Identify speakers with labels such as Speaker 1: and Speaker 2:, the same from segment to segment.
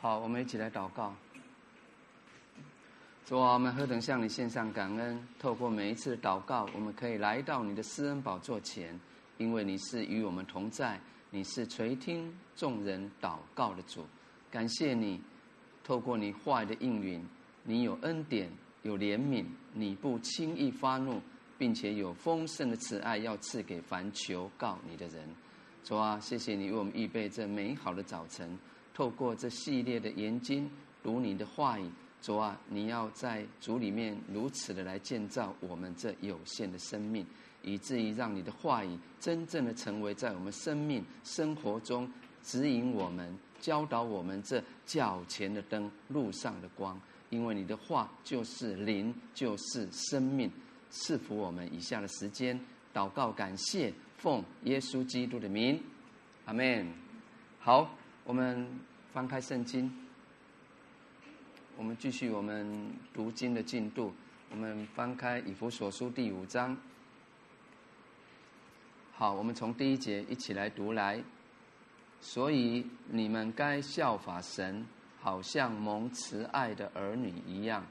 Speaker 1: 好，我们一起来祷告。主啊，我们何等向你献上感恩！透过每一次的祷告，我们可以来到你的施恩宝座前，因为你是与我们同在，你是垂听众人祷告的主。感谢你，透过你话的应允，你有恩典，有怜悯，你不轻易发怒，并且有丰盛的慈爱要赐给凡求告你的人。主啊，谢谢你为我们预备这美好的早晨。透过这系列的研经读你的话语，主啊，你要在主里面如此的来建造我们这有限的生命，以至于让你的话语真正的成为在我们生命生活中指引我们、教导我们这脚前的灯、路上的光。因为你的话就是灵，就是生命，赐福我们以下的时间。祷告感谢，奉耶稣基督的名，阿门。好，我们。翻开圣经，我们继续我们读经的进度。我们翻开以弗所书第五章。好，我们从第一节一起来读来。所以你们该效法神，好像蒙慈爱的儿女一样，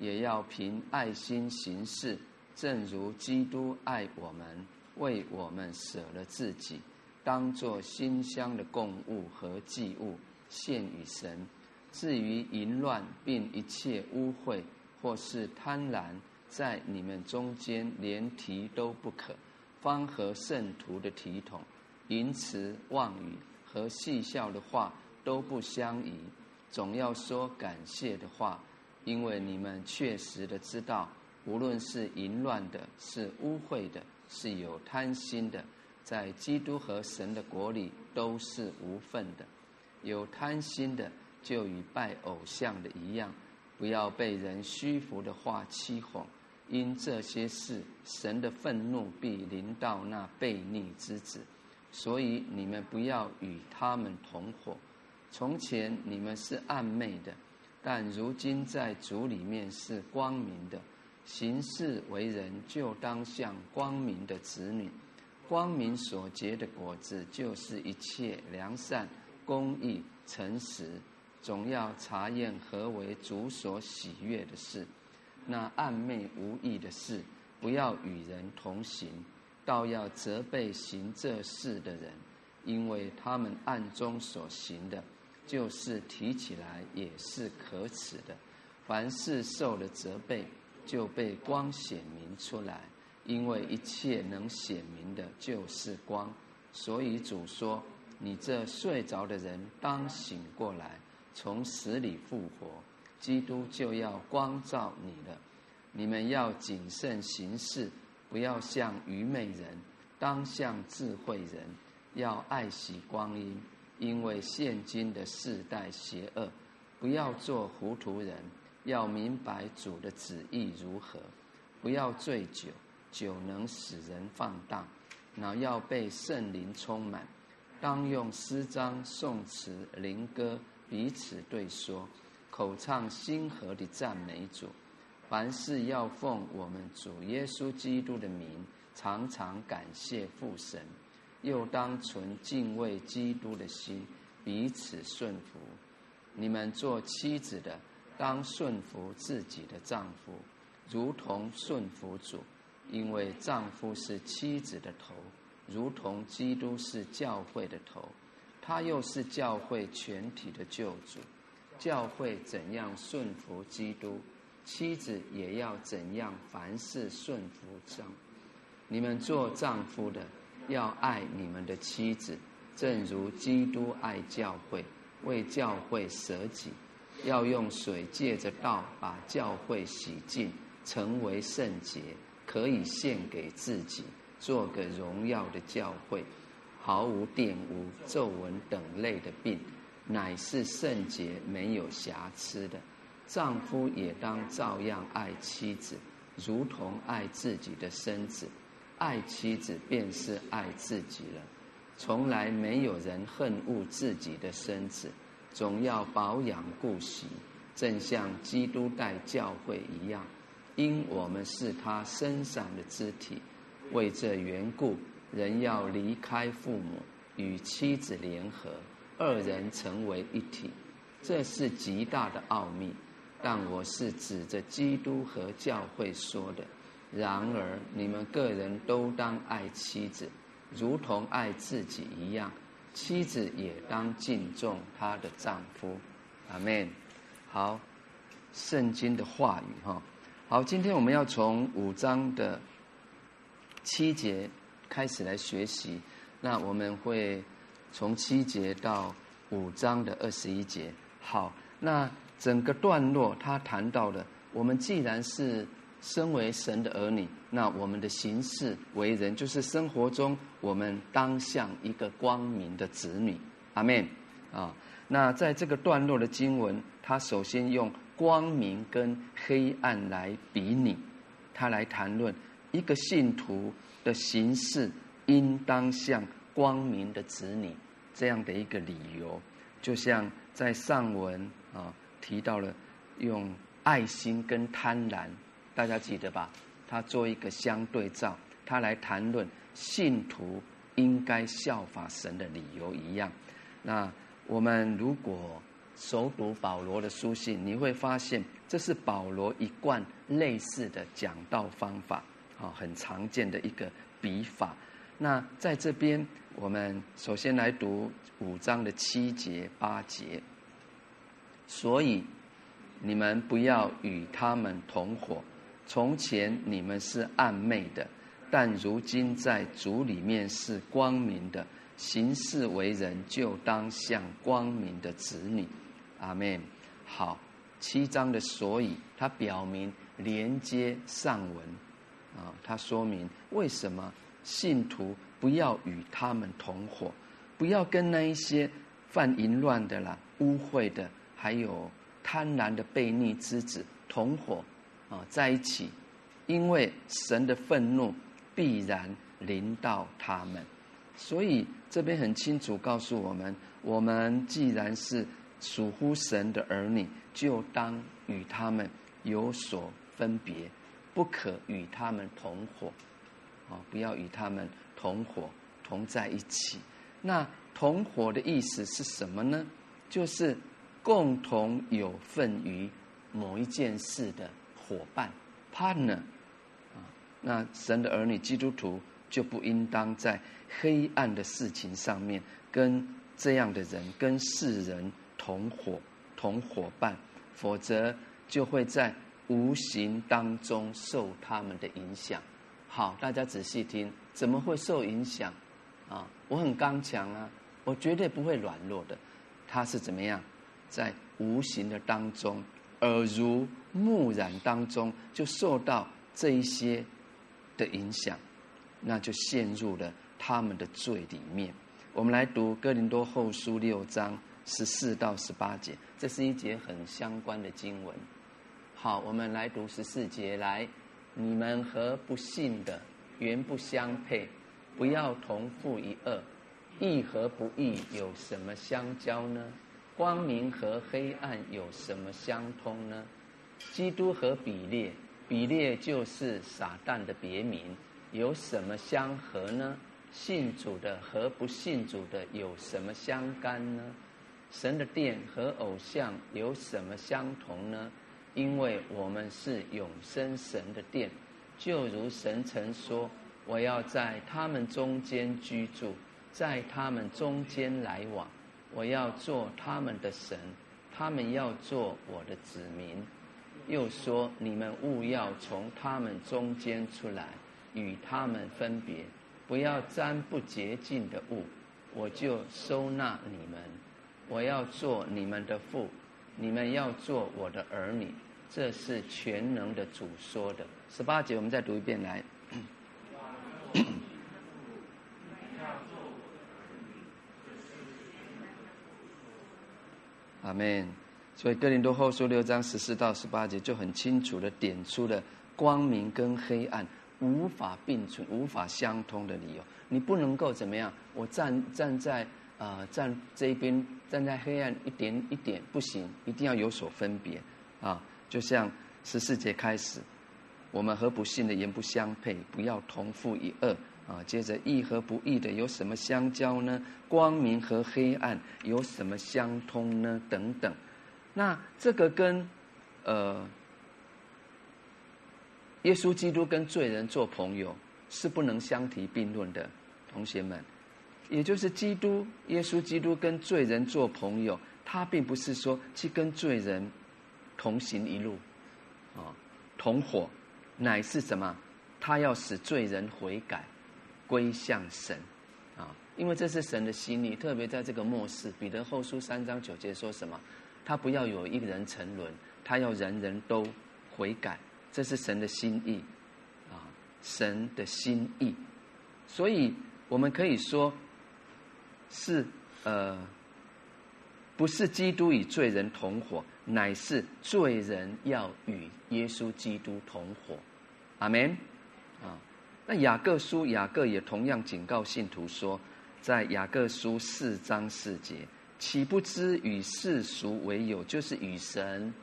Speaker 1: 也要凭爱心行事，正如基督爱我们，为我们舍了自己，当作馨香的供物和祭物。献与神。至于淫乱并一切污秽，或是贪婪，在你们中间连提都不可，方合圣徒的体统。淫词妄语和戏笑的话都不相宜，总要说感谢的话，因为你们确实的知道，无论是淫乱的，是污秽的，是有贪心的，在基督和神的国里都是无份的。有贪心的，就与拜偶像的一样，不要被人虚浮的话欺哄，因这些事，神的愤怒必临到那悖逆之子。所以你们不要与他们同伙。从前你们是暗昧的，但如今在主里面是光明的。行事为人，就当像光明的子女。光明所结的果子，就是一切良善。公义、诚实，总要查验何为主所喜悦的事。那暗昧无益的事，不要与人同行，倒要责备行这事的人，因为他们暗中所行的，就是提起来也是可耻的。凡事受了责备，就被光显明出来，因为一切能显明的，就是光。所以主说。你这睡着的人，当醒过来，从死里复活，基督就要光照你了。你们要谨慎行事，不要像愚昧人，当像智慧人，要爱惜光阴，因为现今的世代邪恶。不要做糊涂人，要明白主的旨意如何。不要醉酒，酒能使人放荡，那要被圣灵充满。当用诗章、颂词、灵歌彼此对说，口唱心和的赞美主。凡事要奉我们主耶稣基督的名，常常感谢父神。又当存敬畏基督的心，彼此顺服。你们做妻子的，当顺服自己的丈夫，如同顺服主，因为丈夫是妻子的头。如同基督是教会的头，他又是教会全体的救主。教会怎样顺服基督，妻子也要怎样凡事顺服丈。你们做丈夫的，要爱你们的妻子，正如基督爱教会，为教会舍己，要用水借着道把教会洗净，成为圣洁，可以献给自己。做个荣耀的教会，毫无玷污、皱纹等类的病，乃是圣洁、没有瑕疵的。丈夫也当照样爱妻子，如同爱自己的身子。爱妻子便是爱自己了。从来没有人恨恶自己的身子，总要保养顾惜，正像基督待教会一样，因我们是他身上的肢体。为这缘故，人要离开父母，与妻子联合，二人成为一体。这是极大的奥秘。但我是指着基督和教会说的。然而，你们个人都当爱妻子，如同爱自己一样；妻子也当敬重她的丈夫。阿门。好，圣经的话语哈。好，今天我们要从五章的七节开始来学习。那我们会从七节到五章的二十一节。好，那。整个段落，他谈到了，我们既然是身为神的儿女，那我们的行事为人，就是生活中我们当像一个光明的子女。阿门。啊，那在这个段落的经文，他首先用光明跟黑暗来比拟，他来谈论一个信徒的行事应当像光明的子女这样的一个理由，就像在上文啊。提到了用爱心跟贪婪，大家记得吧？他做一个相对照，他来谈论信徒应该效法神的理由一样。那我们如果熟读保罗的书信，你会发现这是保罗一贯类似的讲道方法，啊，很常见的一个笔法。那在这边，我们首先来读五章的七节八节。所以，你们不要与他们同伙。从前你们是暗昧的，但如今在主里面是光明的。行事为人，就当像光明的子女。阿门。好，七章的所以，它表明连接上文啊，它说明为什么信徒不要与他们同伙，不要跟那一些犯淫乱的啦、污秽的。还有贪婪的悖逆之子同伙啊在一起，因为神的愤怒必然临到他们，所以这边很清楚告诉我们：我们既然是属乎神的儿女，就当与他们有所分别，不可与他们同伙啊！不要与他们同伙同在一起。那同伙的意思是什么呢？就是。共同有份于某一件事的伙伴 partner 啊，那神的儿女基督徒就不应当在黑暗的事情上面跟这样的人、跟世人同伙、同伙伴，否则就会在无形当中受他们的影响。好，大家仔细听，怎么会受影响？啊，我很刚强啊，我绝对不会软弱的。他是怎么样？在无形的当中，耳濡目染当中，就受到这一些的影响，那就陷入了他们的罪里面。我们来读哥林多后书六章十四到十八节，这是一节很相关的经文。好，我们来读十四节。来，你们和不信的原不相配，不要同负一轭。义和不义有什么相交呢？光明和黑暗有什么相通呢？基督和比列，比列就是撒旦的别名，有什么相合呢？信主的和不信主的有什么相干呢？神的殿和偶像有什么相同呢？因为我们是永生神的殿，就如神曾说：“我要在他们中间居住，在他们中间来往。”我要做他们的神，他们要做我的子民。又说：你们勿要从他们中间出来，与他们分别，不要沾不洁净的物，我就收纳你们。我要做你们的父，你们要做我的儿女。这是全能的主说的。十八节，我们再读一遍来。阿门。所以哥林多后书六章十四到十八节就很清楚的点出了光明跟黑暗无法并存、无法相通的理由。你不能够怎么样？我站站在啊、站这一边，站在黑暗一点一点不行，一定要有所分别啊！就像十四节开始，我们和不信的人不相配，不要同负一轭。啊，接着义和不义的有什么相交呢？光明和黑暗有什么相通呢？等等，那这个跟呃耶稣基督跟罪人做朋友是不能相提并论的，同学们。也就是基督耶稣基督跟罪人做朋友，他并不是说去跟罪人同行一路，啊，同伙，乃是什么？他要使罪人悔改，归向神，啊，因为这是神的心意。特别在这个末世，彼得后书三章九节说什么？他不要有一个人沉沦，他要人人都悔改，这是神的心意，啊，神的心意。所以我们可以说。是呃，不是基督与罪人同伙，乃是罪人要与耶稣基督同伙。阿门。啊，那雅各书雅各也同样警告信徒说，在雅各书四章四节，岂不知与世俗为友，就是与神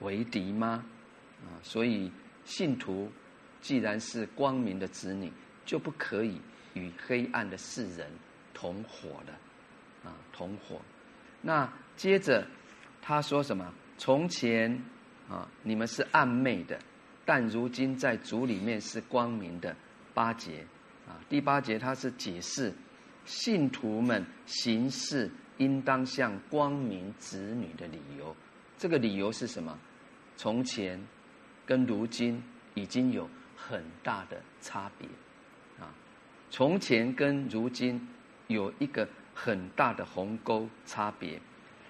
Speaker 1: 为敌吗？啊，所以信徒既然是光明的子女，就不可以与黑暗的世人。同伙的，啊，同伙。那接着他说什么？从前啊，你们是暗昧的，但如今在主里面是光明的。八节啊，第八节他是解释信徒们行事应当像光明子女的理由。这个理由是什么？从前跟如今已经有很大的差别啊。从前跟如今。有一个很大的鸿沟差别。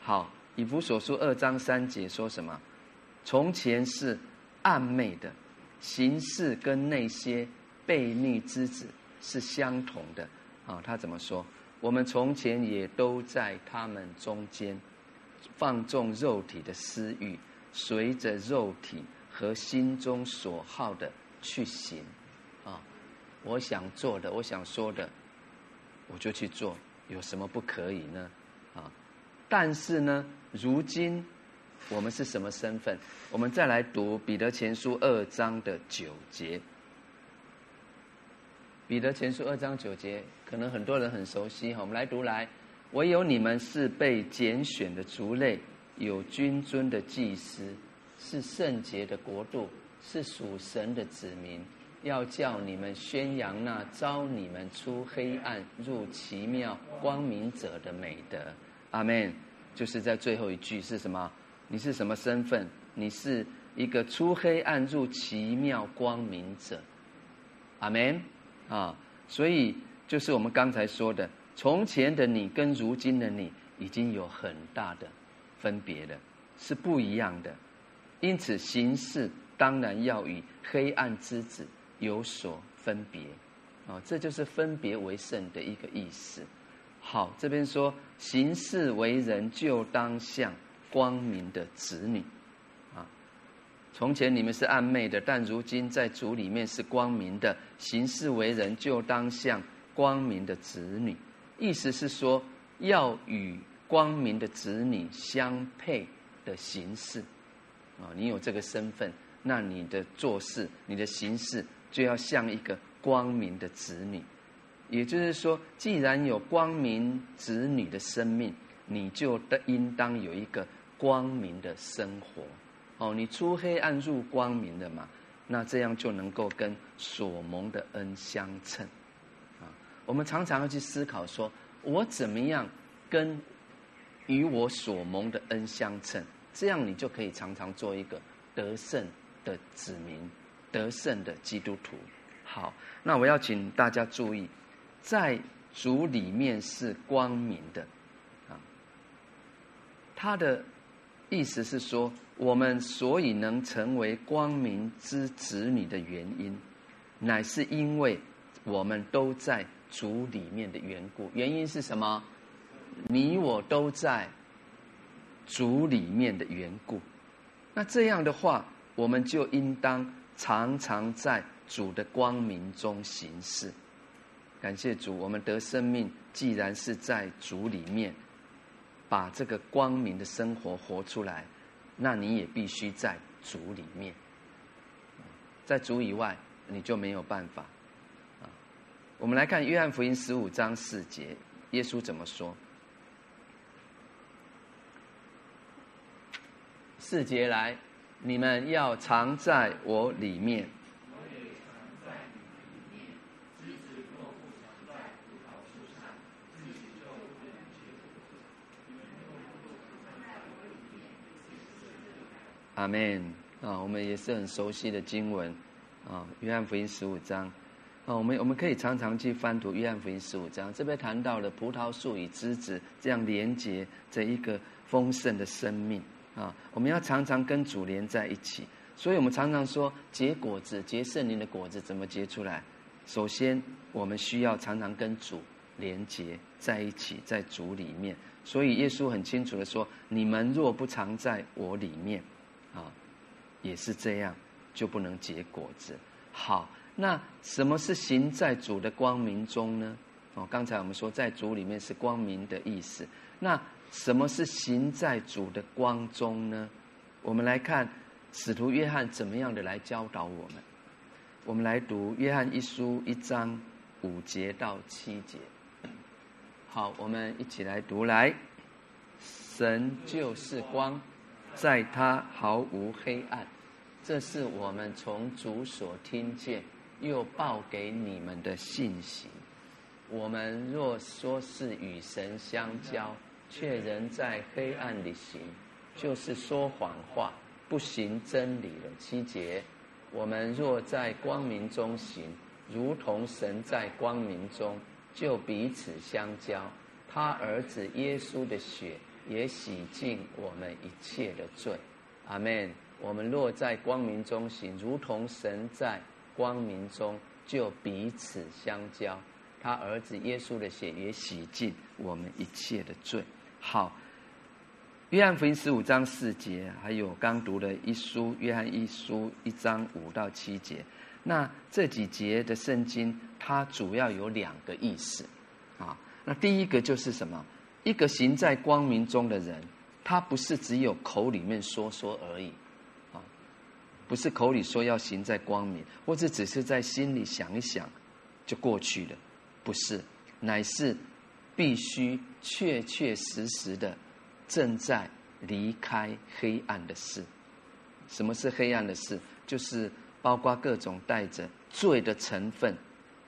Speaker 1: 好，以弗所书二章三节说什么？从前是暧昧的，行事跟那些悖逆之子是相同的。啊，他怎么说？我们从前也都在他们中间，放纵肉体的私欲，随着肉体和心中所好的去行。啊，我想做的，我想说的。我就去做，有什么不可以呢？啊！但是呢，如今我们是什么身份？我们再来读彼得前书二章的九节。彼得前书二章九节，可能很多人很熟悉哈。我们来读来，唯有你们是被拣选的族类，有君尊的祭司，是圣洁的国度，是属神的子民。要叫你们宣扬那招你们出黑暗入奇妙光明者的美德，阿门。就是在最后一句是什么？你是什么身份？你是一个出黑暗入奇妙光明者，阿门。啊，所以就是我们刚才说的，从前的你跟如今的你已经有很大的分别了，是不一样的。因此行事当然要与黑暗之子。有所分别，啊，这就是分别为圣的一个意思。好，这边说行事为人就当像光明的子女，啊，从前你们是暗昧的，但如今在主里面是光明的。行事为人就当像光明的子女，意思是说要与光明的子女相配的行事，啊，你有这个身份，那你的做事、你的行事。就要像一个光明的子女，也就是说，既然有光明子女的生命，你就得应当有一个光明的生活。哦，你出黑暗入光明的嘛，那这样就能够跟所蒙的恩相称。啊，我们常常要去思考说，我怎么样跟与我所蒙的恩相称？这样你就可以常常做一个得胜的子民。得胜的基督徒，好，那我要请大家注意，在主里面是光明的，啊，他的意思是说，我们所以能成为光明之子女的原因，乃是因为我们都在主里面的缘故。原因是什么？你我都在主里面的缘故。那这样的话，我们就应当。常常在主的光明中行事，感谢主，我们得生命。既然是在主里面，把这个光明的生活活出来，那你也必须在主里面。在主以外，你就没有办法。啊，我们来看约翰福音十五章四节，耶稣怎么说？四节来，你们要藏在我里面。阿门。啊，我们也是很熟悉的经文。啊，《约翰福音》十五章。啊，我们我们可以常常去翻读《约翰福音》十五章，这边谈到了葡萄树与枝子这样连接这一个丰盛的生命。啊，我们要常常跟主连在一起，所以我们常常说结果子、结圣灵的果子怎么结出来？首先，我们需要常常跟主连接在一起，在主里面。所以耶稣很清楚的说：“你们若不常在我里面。”啊，也是这样，就不能结果子。好，那什么是行在主的光明中呢？哦，刚才我们说在主里面是光明的意思。那什么是行在主的光中呢？我们来看使徒约翰怎么样的来教导我们。我们来读约翰一书一章五节到七节。好，我们一起来读来。神就是光。在他毫无黑暗，这是我们从主所听见又报给你们的信息。我们若说是与神相交，却仍在黑暗里行，就是说谎话，不行真理的。七节，我们若在光明中行，如同神在光明中，就彼此相交。他儿子耶稣的血。也洗净我们一切的罪，阿门。我们若在光明中行，如同神在光明中，就彼此相交。他儿子耶稣的血也洗净我们一切的罪。好，约翰福音十五章四节，还有刚读的一书约翰一书一章五到七节。那这几节的圣经，它主要有两个意思啊。那第一个就是什么？一个行在光明中的人，他不是只有口里面说说而已，啊，不是口里说要行在光明，或者只是在心里想一想就过去了，不是，乃是必须确确实实的正在离开黑暗的事。什么是黑暗的事？就是包括各种带着罪的成分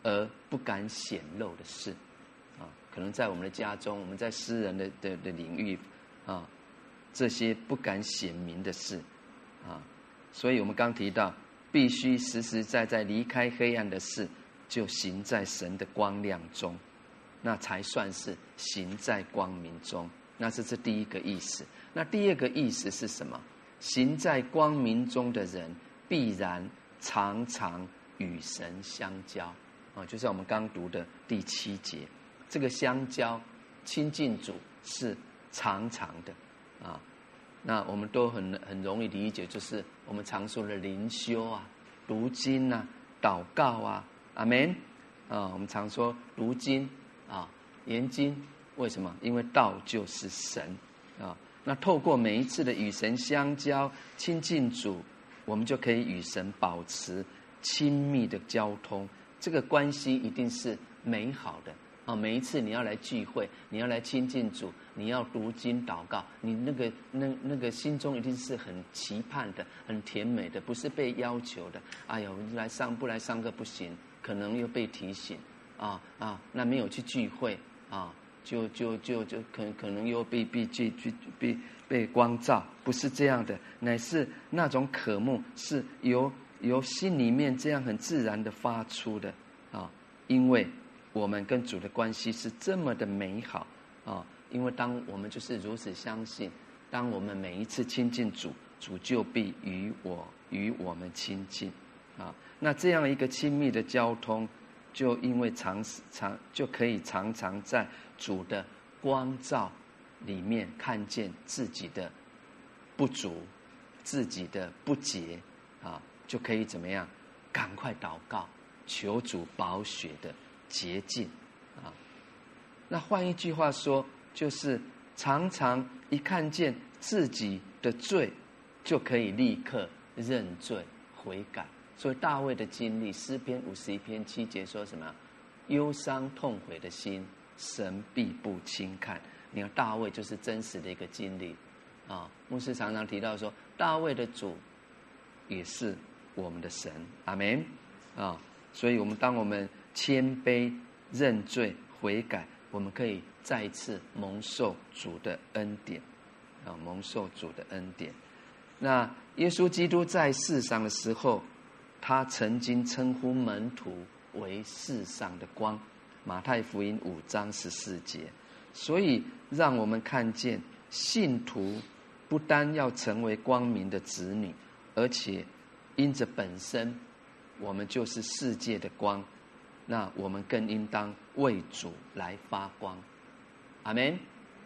Speaker 1: 而不敢显露的事。啊可能在我们的家中，我们在私人的的的领域，啊，这些不敢显明的事，啊，所以我们刚提到，必须实实在在离开黑暗的事，就行在神的光亮中，那才算是行在光明中。那这是第一个意思。那第二个意思是什么？行在光明中的人，必然常常与神相交。啊，就像我们刚读的第七节。这个相交、亲近主是常常的，啊，那我们都很很容易理解，就是我们常说的灵修啊、读经啊、祷告啊，阿门啊。我们常说读经啊、研经，为什么？因为道就是神啊。那透过每一次的与神相交、亲近主，我们就可以与神保持亲密的交通，这个关系一定是美好的。啊，每一次你要来聚会，你要来亲近主，你要读经祷告，你那个那那个心中一定是很期盼的，很甜美的，不是被要求的。哎呦，来上不来上课不行，可能又被提醒啊啊，那没有去聚会啊，就就就就可能可能又被被被被被光照，不是这样的，乃是那种渴慕是由由心里面这样很自然的发出的啊，因为。我们跟主的关系是这么的美好啊！因为当我们就是如此相信，当我们每一次亲近主，主就必与我与我们亲近啊。那这样一个亲密的交通，就因为常常就可以常常在主的光照里面看见自己的不足、自己的不洁啊，就可以怎么样？赶快祷告，求主保血的。洁净啊！那换一句话说，就是常常一看见自己的罪，就可以立刻认罪悔改。所以大卫的经历，诗篇五十一篇七节说什么？忧伤痛悔的心，神必不轻看。你看大卫就是真实的一个经历啊！牧师常常提到说，大卫的主也是我们的神，阿门啊！所以，我们当我们谦卑、认罪、悔改，我们可以再一次蒙受主的恩典啊！蒙受主的恩典。那耶稣基督在世上的时候，他曾经称呼门徒为世上的光，马太福音五章十四节。所以，让我们看见信徒不单要成为光明的子女，而且因着本身我们就是世界的光，那我们更应当为主来发光。阿门。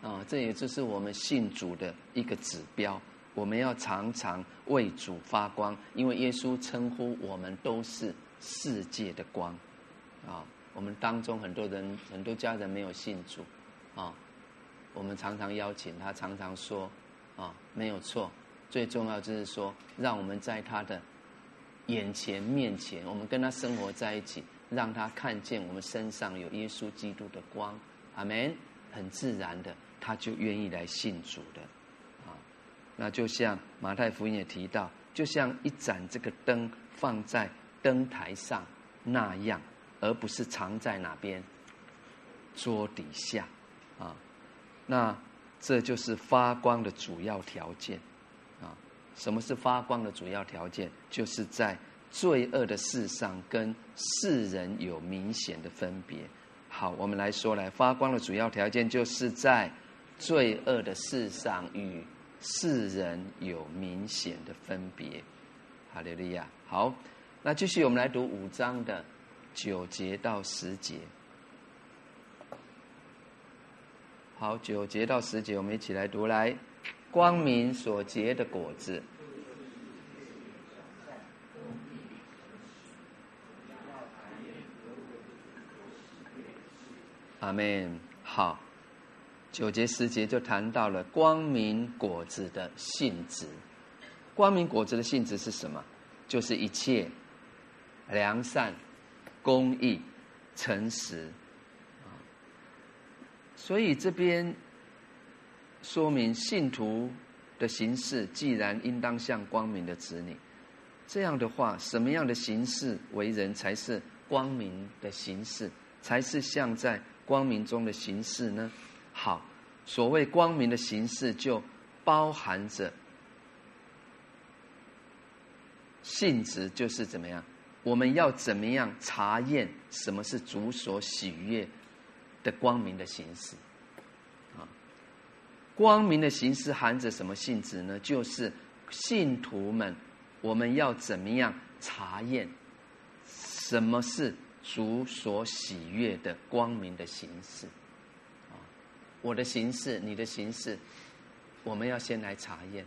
Speaker 1: 啊，这也就是我们信主的一个指标。我们要常常为主发光，因为耶稣称呼我们都是世界的光。啊，我们当中很多人、很多家人没有信主。啊，我们常常邀请他，常常说，啊，没有错。最重要就是说，让我们在他的眼前、面前，我们跟他生活在一起，让他看见我们身上有耶稣基督的光。阿门。很自然的，他就愿意来信主的。那就像马太福音也提到，就像一盏这个灯放在灯台上那样，而不是藏在哪边桌底下。啊，那这就是发光的主要条件，啊，什么是发光的主要条件？就是在罪恶的世上跟世人有明显的分别。好，我们来说来发光的主要条件，就是在罪恶的世上与世人有明显的分别。哈利路亚。好，那继续我们来读五章的九节到十节。好，九节到十节，我们一起来读来。光明所结的果子。阿门。好，九节十节就谈到了光明果子的性质。光明果子的性质是什么？就是一切良善、公义、诚实。所以这边说明信徒的形式，既然应当像光明的子女，这样的话，什么样的形式为人才是光明的形式，才是像在光明中的形式呢？好，所谓光明的形式，就包含着性质，就是怎么样？我们要怎么样查验什么是主所喜悦？的光明的形式，啊，光明的形式含着什么性质呢？就是信徒们，我们要怎么样查验什么是主所喜悦的光明的形式？我的形式，你的形式，我们要先来查验。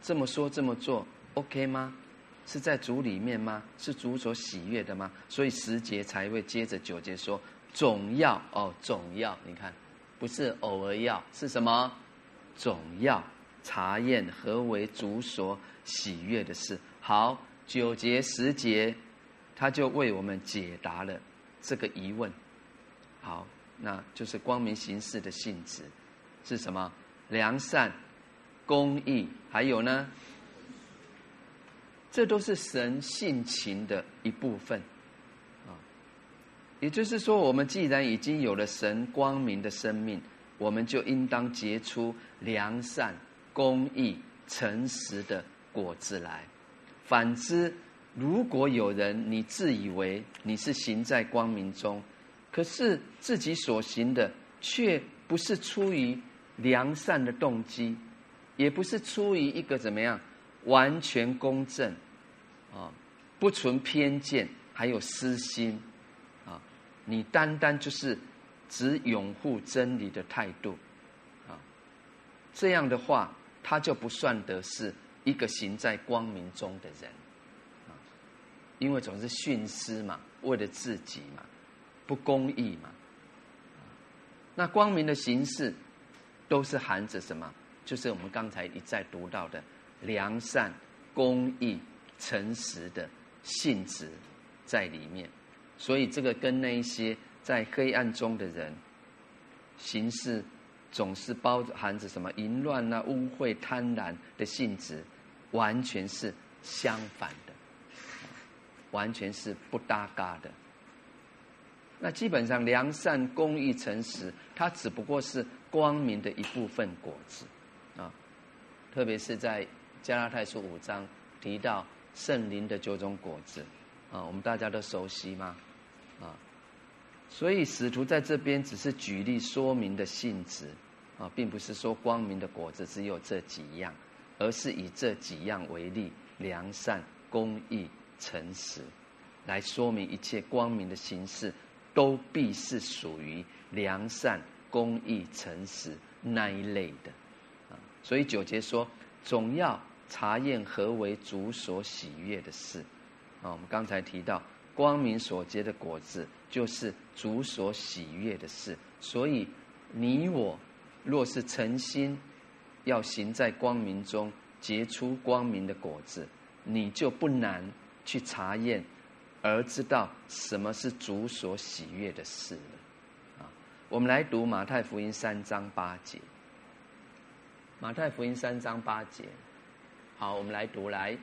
Speaker 1: 这么说这么做，OK 吗？是在主里面吗？是主所喜悦的吗？所以十节才会接着九节说。总要哦，总要你看，不是偶尔要，是什么？总要查验何为主所喜悦的事。好，九节十节，他就为我们解答了这个疑问。好，那就是光明行事的性质是什么？良善、公义，还有呢？这都是神性情的一部分啊。也就是说，我们既然已经有了神光明的生命，我们就应当结出良善、公义、诚实的果子来。反之，如果有人你自以为你是行在光明中，可是自己所行的却不是出于良善的动机，也不是出于一个怎么样完全公正啊，不存偏见，还有私心。啊你单单就是只拥护真理的态度，啊，这样的话，他就不算得是一个行在光明中的人，啊，因为总是徇私嘛，为了自己嘛，不公义嘛，那光明的形式都是含着什么？就是我们刚才一再读到的良善、公义、诚实的性质在里面。所以，这个跟那一些在黑暗中的人形式总是包含着什么淫乱啊、污秽、贪婪的性质，完全是相反的，完全是不搭嘎的。那基本上良善、公益、诚实，它只不过是光明的一部分果子啊。特别是在加拉太书五章提到圣灵的九种果子啊，我们大家都熟悉吗？啊，所以使徒在这边只是举例说明的性质啊，并不是说光明的果子只有这几样，而是以这几样为例，良善、公义、诚实，来说明一切光明的形式。都必是属于良善、公义、诚实那一类的，啊，所以九节说，总要查验何为主所喜悦的事，啊，我们刚才提到光明所结的果子，就是主所喜悦的事，所以你我若是诚心要行在光明中，结出光明的果子，你就不难去查验。而知道什么是主所喜悦的事呢，啊！我们来读马太福音三章八节。马太福音三章八节，好，我们来读来。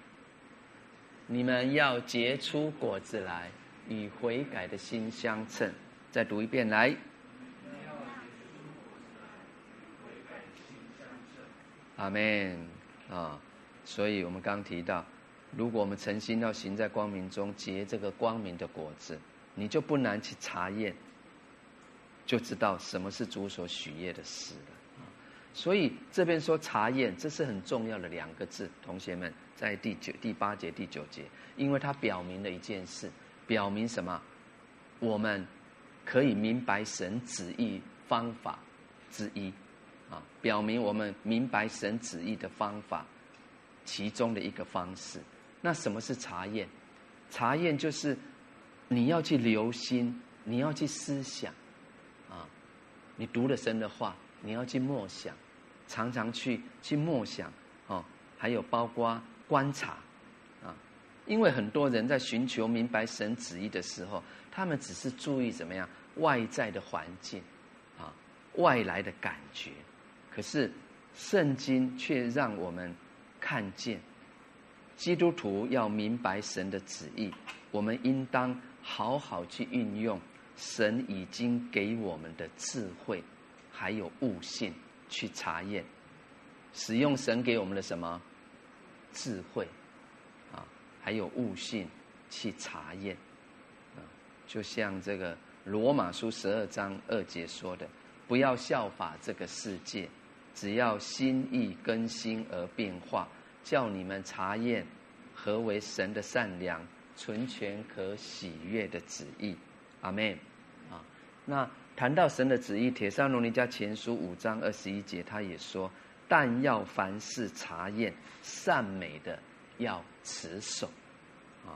Speaker 1: 你们要结出果子来，与悔改的心相称。再读一遍来。阿门啊！所以我们刚提到。如果我们诚心要行在光明中，结这个光明的果子，你就不难去查验，就知道什么是主所喜悦的事了。所以这边说查验，这是很重要的两个字，同学们在第九、第八节、第九节，因为它表明了一件事，表明什么？我们可以明白神旨意方法之一啊，表明我们明白神旨意的方法其中的一个方式。那什么是查验？查验就是你要去留心，你要去思想，啊，你读了神的话，你要去默想，常常去去默想，哦，还有包括观察，啊，因为很多人在寻求明白神旨意的时候，他们只是注意怎么样外在的环境，啊，外来的感觉，可是圣经却让我们看见。基督徒要明白神的旨意，我们应当好好去运用神已经给我们的智慧，还有悟性去查验，使用神给我们的什么智慧啊，还有悟性去查验啊，就像这个罗马书十二章二节说的：“不要效法这个世界，只要心意更新而变化。”叫你们查验何为神的善良、纯全、可喜悦的旨意，阿门。啊，那谈到神的旨意，《铁扇罗尼迦前书》五章二十一节，他也说：“但要凡事查验善美的，要持守。”啊，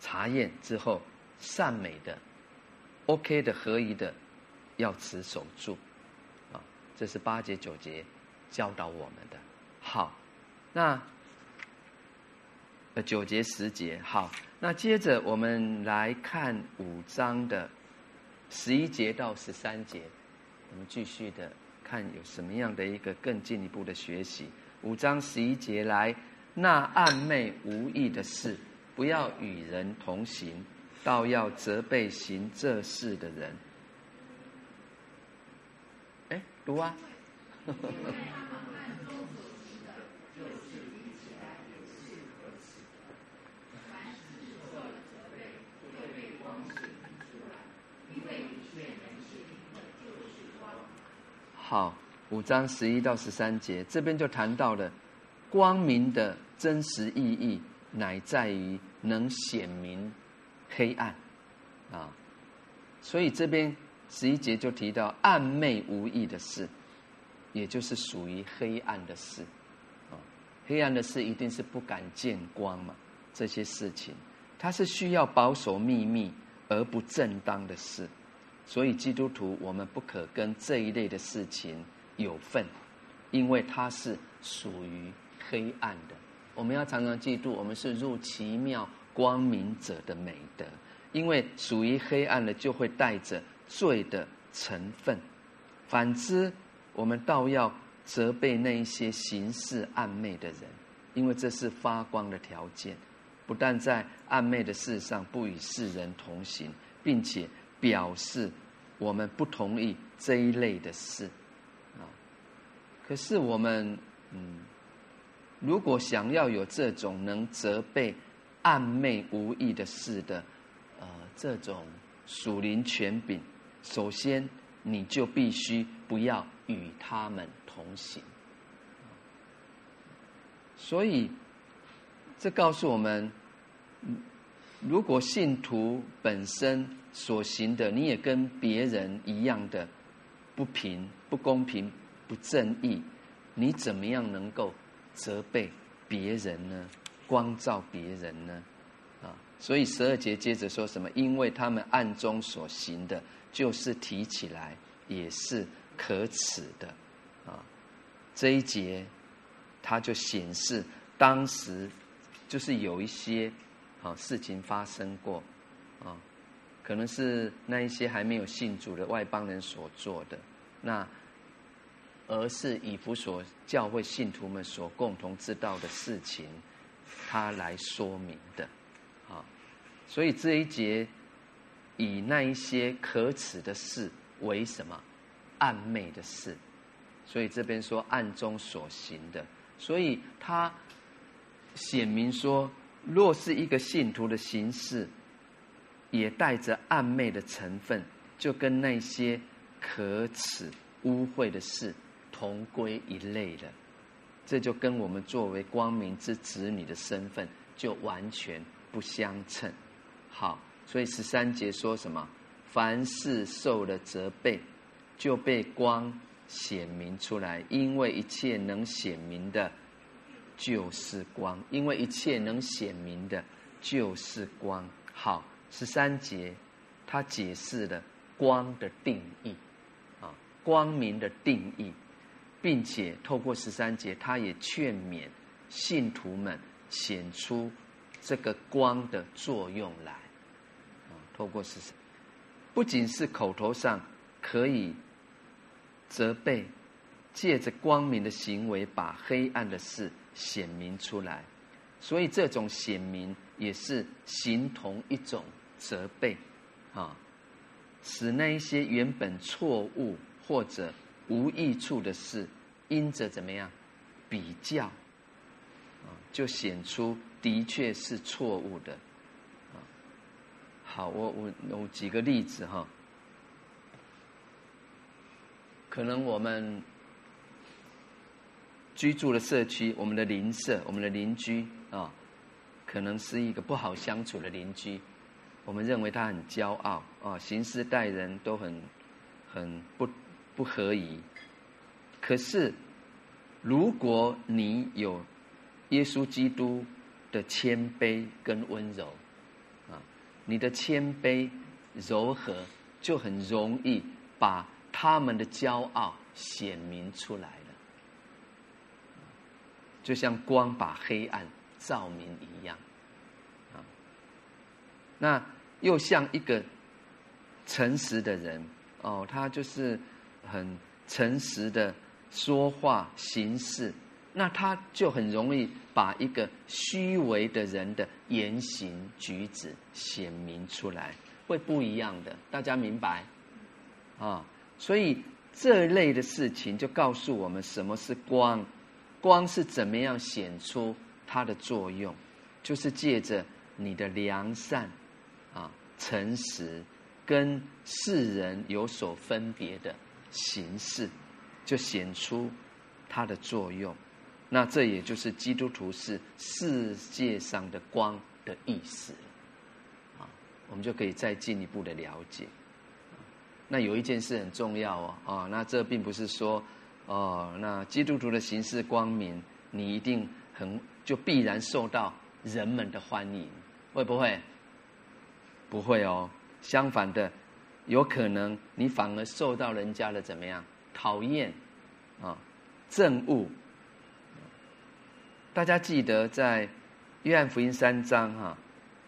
Speaker 1: 查验之后，善美的、OK 的、合宜的，要持守住。啊，这是八节九节教导我们的。好。那呃九节十节好，那接着我们来看五章的十一节到十三节，我们继续的看有什么样的一个更进一步的学习。五章十一节来，那暗昧无益的事，不要与人同行，倒要责备行这事的人。哎，读啊。好，五章十一到十三节，这边就谈到了光明的真实意义，乃在于能显明黑暗啊。所以这边十一节就提到暗昧无益的事，也就是属于黑暗的事啊。黑暗的事一定是不敢见光嘛，这些事情它是需要保守秘密而不正当的事。所以基督徒，我们不可跟这一类的事情有份，因为它是属于黑暗的。我们要常常记住，我们是入奇妙光明者的美德。因为属于黑暗的，就会带着罪的成分；反之，我们倒要责备那一些行事暗昧的人，因为这是发光的条件，不但在暗昧的事上不与世人同行，并且表示我们不同意这一类的事啊。可是我们嗯，如果想要有这种能责备暗昧无意的事的呃这种属灵权柄，首先你就必须不要与他们同行。所以，这告诉我们，如果信徒本身所行的，你也跟别人一样的不平、不公平、不正义，你怎么样能够责备别人呢？光照别人呢？啊，所以十二节接着说什么？因为他们暗中所行的，就是提起来也是可耻的。啊，这一节。他就显示当时就是有一些啊事情发生过，可能是那一些还没有信主的外邦人所做的，那而是以弗所教会信徒们所共同知道的事情，他来说明的啊。所以这一节以那一些可耻的事为什么暗昧的事，所以这边说暗中所行的。所以他显明说，若是一个信徒的行事，也带着暧昧的成分，就跟那些可耻污秽的事同归一类了。这就跟我们作为光明之子女的身份就完全不相称。好，所以十三节说什么？凡事受了责备，就被光。显明出来，因为一切能显明的，就是光；因为一切能显明的，就是光。好，十三节，他解释了光的定义，啊，光明的定义，并且透过十三节，他也劝勉信徒们显出这个光的作用来。啊，透过十三，不仅是口头上可以。责备，借着光明的行为，把黑暗的事显明出来，所以这种显明也是形同一种责备，啊，使那一些原本错误或者无益处的事，因着怎么样比较，啊，就显出的确是错误的，啊，好，我我我举个例子哈。可能我们居住的社区，我们的邻舍，我们的邻居啊，可能是一个不好相处的邻居。我们认为他很骄傲啊，行事待人都很很不不合宜。可是，如果你有耶稣基督的谦卑跟温柔啊，你的谦卑柔和就很容易把。他们的骄傲显明出来了，就像光把黑暗照明一样，啊，那又像一个诚实的人哦，他就是很诚实的说话行事，那他就很容易把一个虚伪的人的言行举止显明出来，会不一样的，大家明白啊？所以这类的事情就告诉我们什么是光，光是怎么样显出它的作用，就是借着你的良善啊、诚实，跟世人有所分别的形式，就显出它的作用。那这也就是基督徒是世界上的光的意思啊，我们就可以再进一步的了解。那有一件事很重要哦，啊，那这并不是说，哦，那基督徒的形式光明，你一定很就必然受到人们的欢迎，会不会？不会哦，相反的，有可能你反而受到人家的怎么样讨厌啊，憎恶。大家记得在约翰福音三章哈，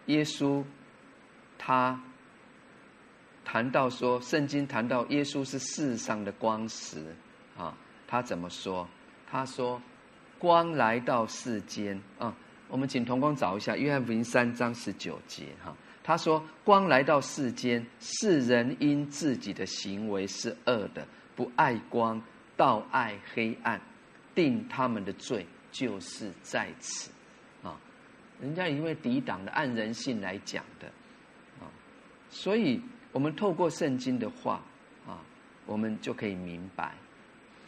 Speaker 1: 耶稣他。谈到说，圣经谈到耶稣是世上的光时，啊，他怎么说？他说：“光来到世间啊。我们请同工找一下约翰福音三章十九节哈。他说：“光来到世间，世人因自己的行为是恶的，不爱光，倒爱黑暗，定他们的罪就是在此。”啊，人家因为抵挡的按人性来讲的啊，所以我们透过圣经的话啊，我们就可以明白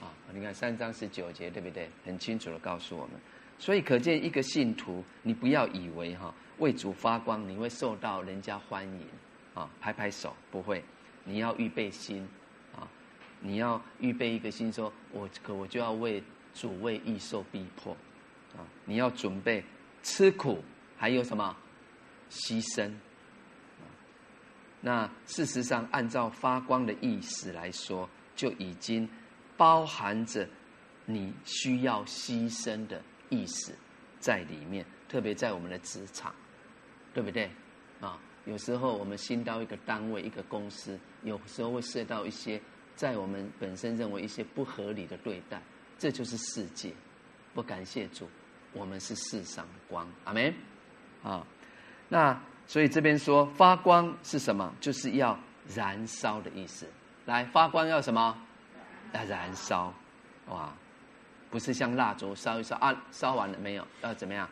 Speaker 1: 啊。你看三章十九节对不对？很清楚的告诉我们。所以可见，一个信徒，你不要以为哈为主发光，你会受到人家欢迎啊，拍拍手不会，你要预备心啊，你要预备一个心，说我可我就要为主为义受逼迫啊，你要准备吃苦，还有什么牺牲？那事实上，按照发光的意思来说，就已经包含着你需要牺牲的。意识在里面，特别在我们的职场，对不对？啊，有时候我们新到一个单位、一个公司，有时候会受到一些在我们本身认为一些不合理的对待，这就是世界。不感谢主，我们是世上的光，阿门。啊，那所以这边说发光是什么？就是要燃烧的意思。来，发光要什么？要燃烧，哇！不是像蜡烛烧一烧啊，烧完了没有？要怎么样？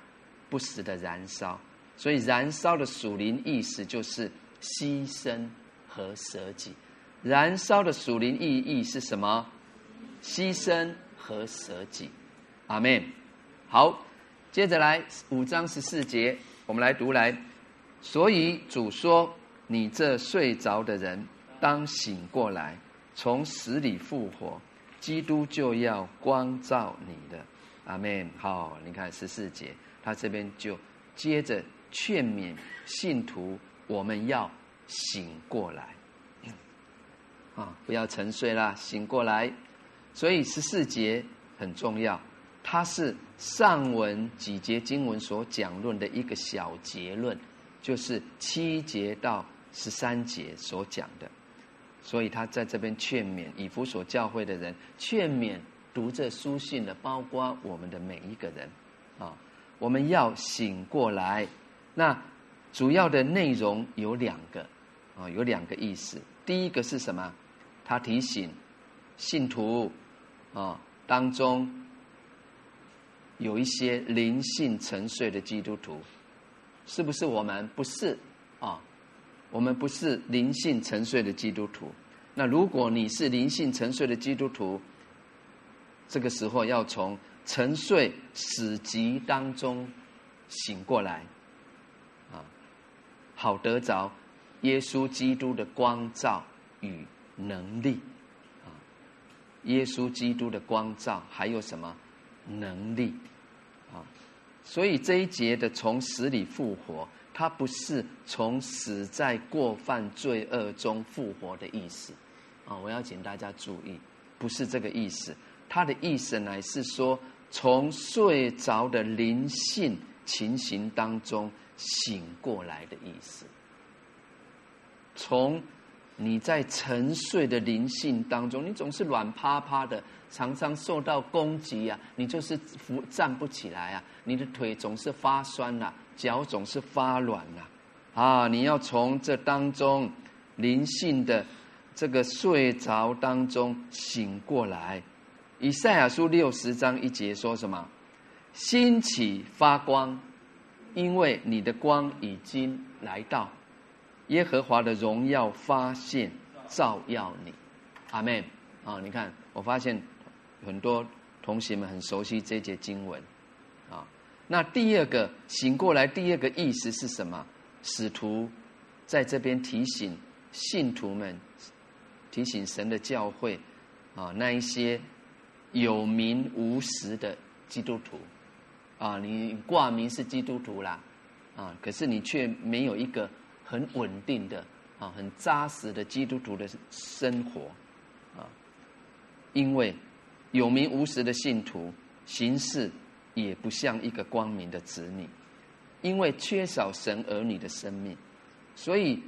Speaker 1: 不时的燃烧。所以燃烧的属灵意思就是牺牲和舍己。燃烧的属灵意义是什么？牺牲和舍己。阿门。好，接着来五章十四节，我们来读来。所以主说：“你这睡着的人，当醒过来，从死里复活。”基督就要光照你的，阿门。好，你看十四节，他这边就接着劝勉信徒，我们要醒过来，啊，不要沉睡啦，醒过来。所以十四节很重要，它是上文几节经文所讲论的一个小结论，就是七节到十三节所讲的。所以他在这边劝勉以弗所教会的人，劝勉读这书信的，包括我们的每一个人，啊，我们要醒过来。那主要的内容有两个，啊，有两个意思。第一个是什么？他提醒信徒，啊，当中有一些灵性沉睡的基督徒，是不是我们？不是。我们不是灵性沉睡的基督徒。那如果你是灵性沉睡的基督徒，这个时候要从沉睡死寂当中醒过来，啊，好得着耶稣基督的光照与能力，啊，耶稣基督的光照还有什么能力？啊，所以这一节的从死里复活。他不是从死在过犯罪恶中复活的意思，啊，我要请大家注意，不是这个意思。他的意思乃是说，从睡着的灵性情形当中醒过来的意思。从你在沉睡的灵性当中，你总是软趴趴的，常常受到攻击啊，你就是扶站不起来啊，你的腿总是发酸呐、啊。脚总是发软呐，啊！你要从这当中灵性的这个睡着当中醒过来。以赛亚书六十章一节说什么？兴起发光，因为你的光已经来到，耶和华的荣耀发现，照耀你。阿门。啊！你看，我发现很多同学们很熟悉这节经文。那第二个醒过来，第二个意思是什么？使徒在这边提醒信徒们，提醒神的教会啊，那一些有名无实的基督徒啊，你挂名是基督徒啦啊，可是你却没有一个很稳定的啊、很扎实的基督徒的生活啊，因为有名无实的信徒行事。也不像一个光明的子女，因为缺少神儿女的生命，所以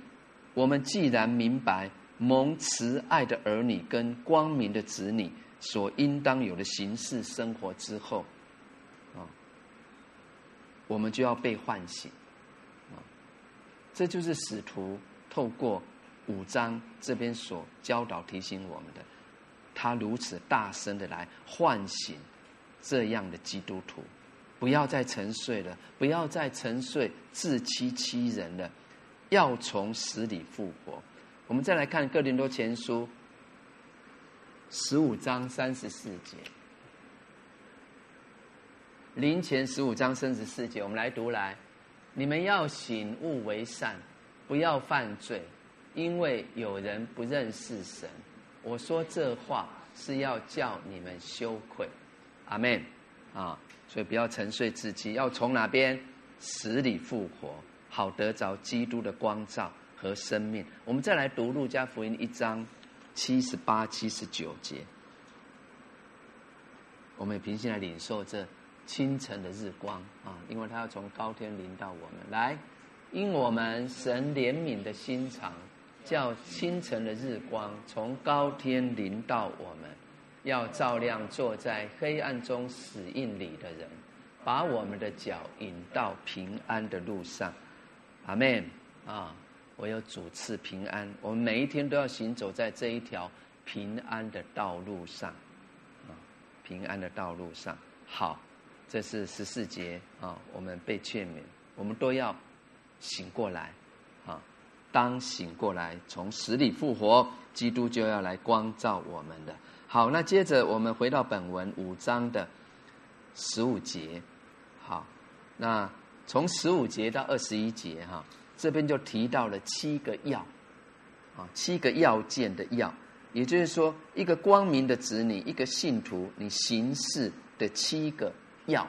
Speaker 1: 我们既然明白蒙慈爱的儿女跟光明的子女所应当有的形式生活之后，啊我们就要被唤醒。啊，这就是使徒透过五章这边所教导提醒我们的，他如此大声的来唤醒这样的基督徒，不要再沉睡了，不要再沉睡自欺欺人了，要从死里复活。我们再来看哥林多前书十五章三十四节，林前十五章三十四节，我们来读来，你们要醒悟为善，不要犯罪，因为有人不认识神。我说这话是要叫你们羞愧，阿门啊！所以不要沉睡自己，要从哪边死里复活，好得着基督的光照。和生命，我们再来读路加福音一章七十八、七十九节。我们平心来领受这清晨的日光啊，因为他要从高天临到我们来，因我们神怜悯的心肠，叫清晨的日光从高天临到我们，要照亮坐在黑暗中死印里的人，把我们的脚引到平安的路上。阿门啊！我有主赐平安，我们每一天都要行走在这一条平安的道路上，啊，平安的道路上。好，这是十四节啊，我们被劝勉，我们都要醒过来，啊，当醒过来，从死里复活，基督就要来光照我们的。好，那接着我们回到本文五章的十五节，好，那从十五节到二十一节哈。这边就提到了七个要，啊，七个要件的要，也就是说，一个光明的子女，一个信徒，你行事的七个要，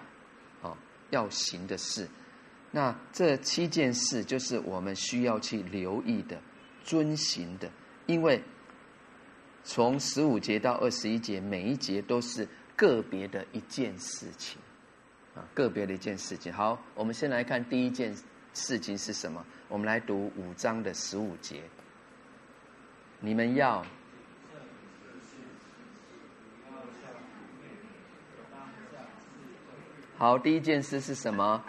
Speaker 1: 啊，要行的事。那这七件事就是我们需要去留意的、遵行的，因为从十五节到二十一节，每一节都是个别的一件事情，啊，个别的一件事情。好，我们先来看第一件事情是什么？我们来读五章的十五节。你们要好，第一件事是什么？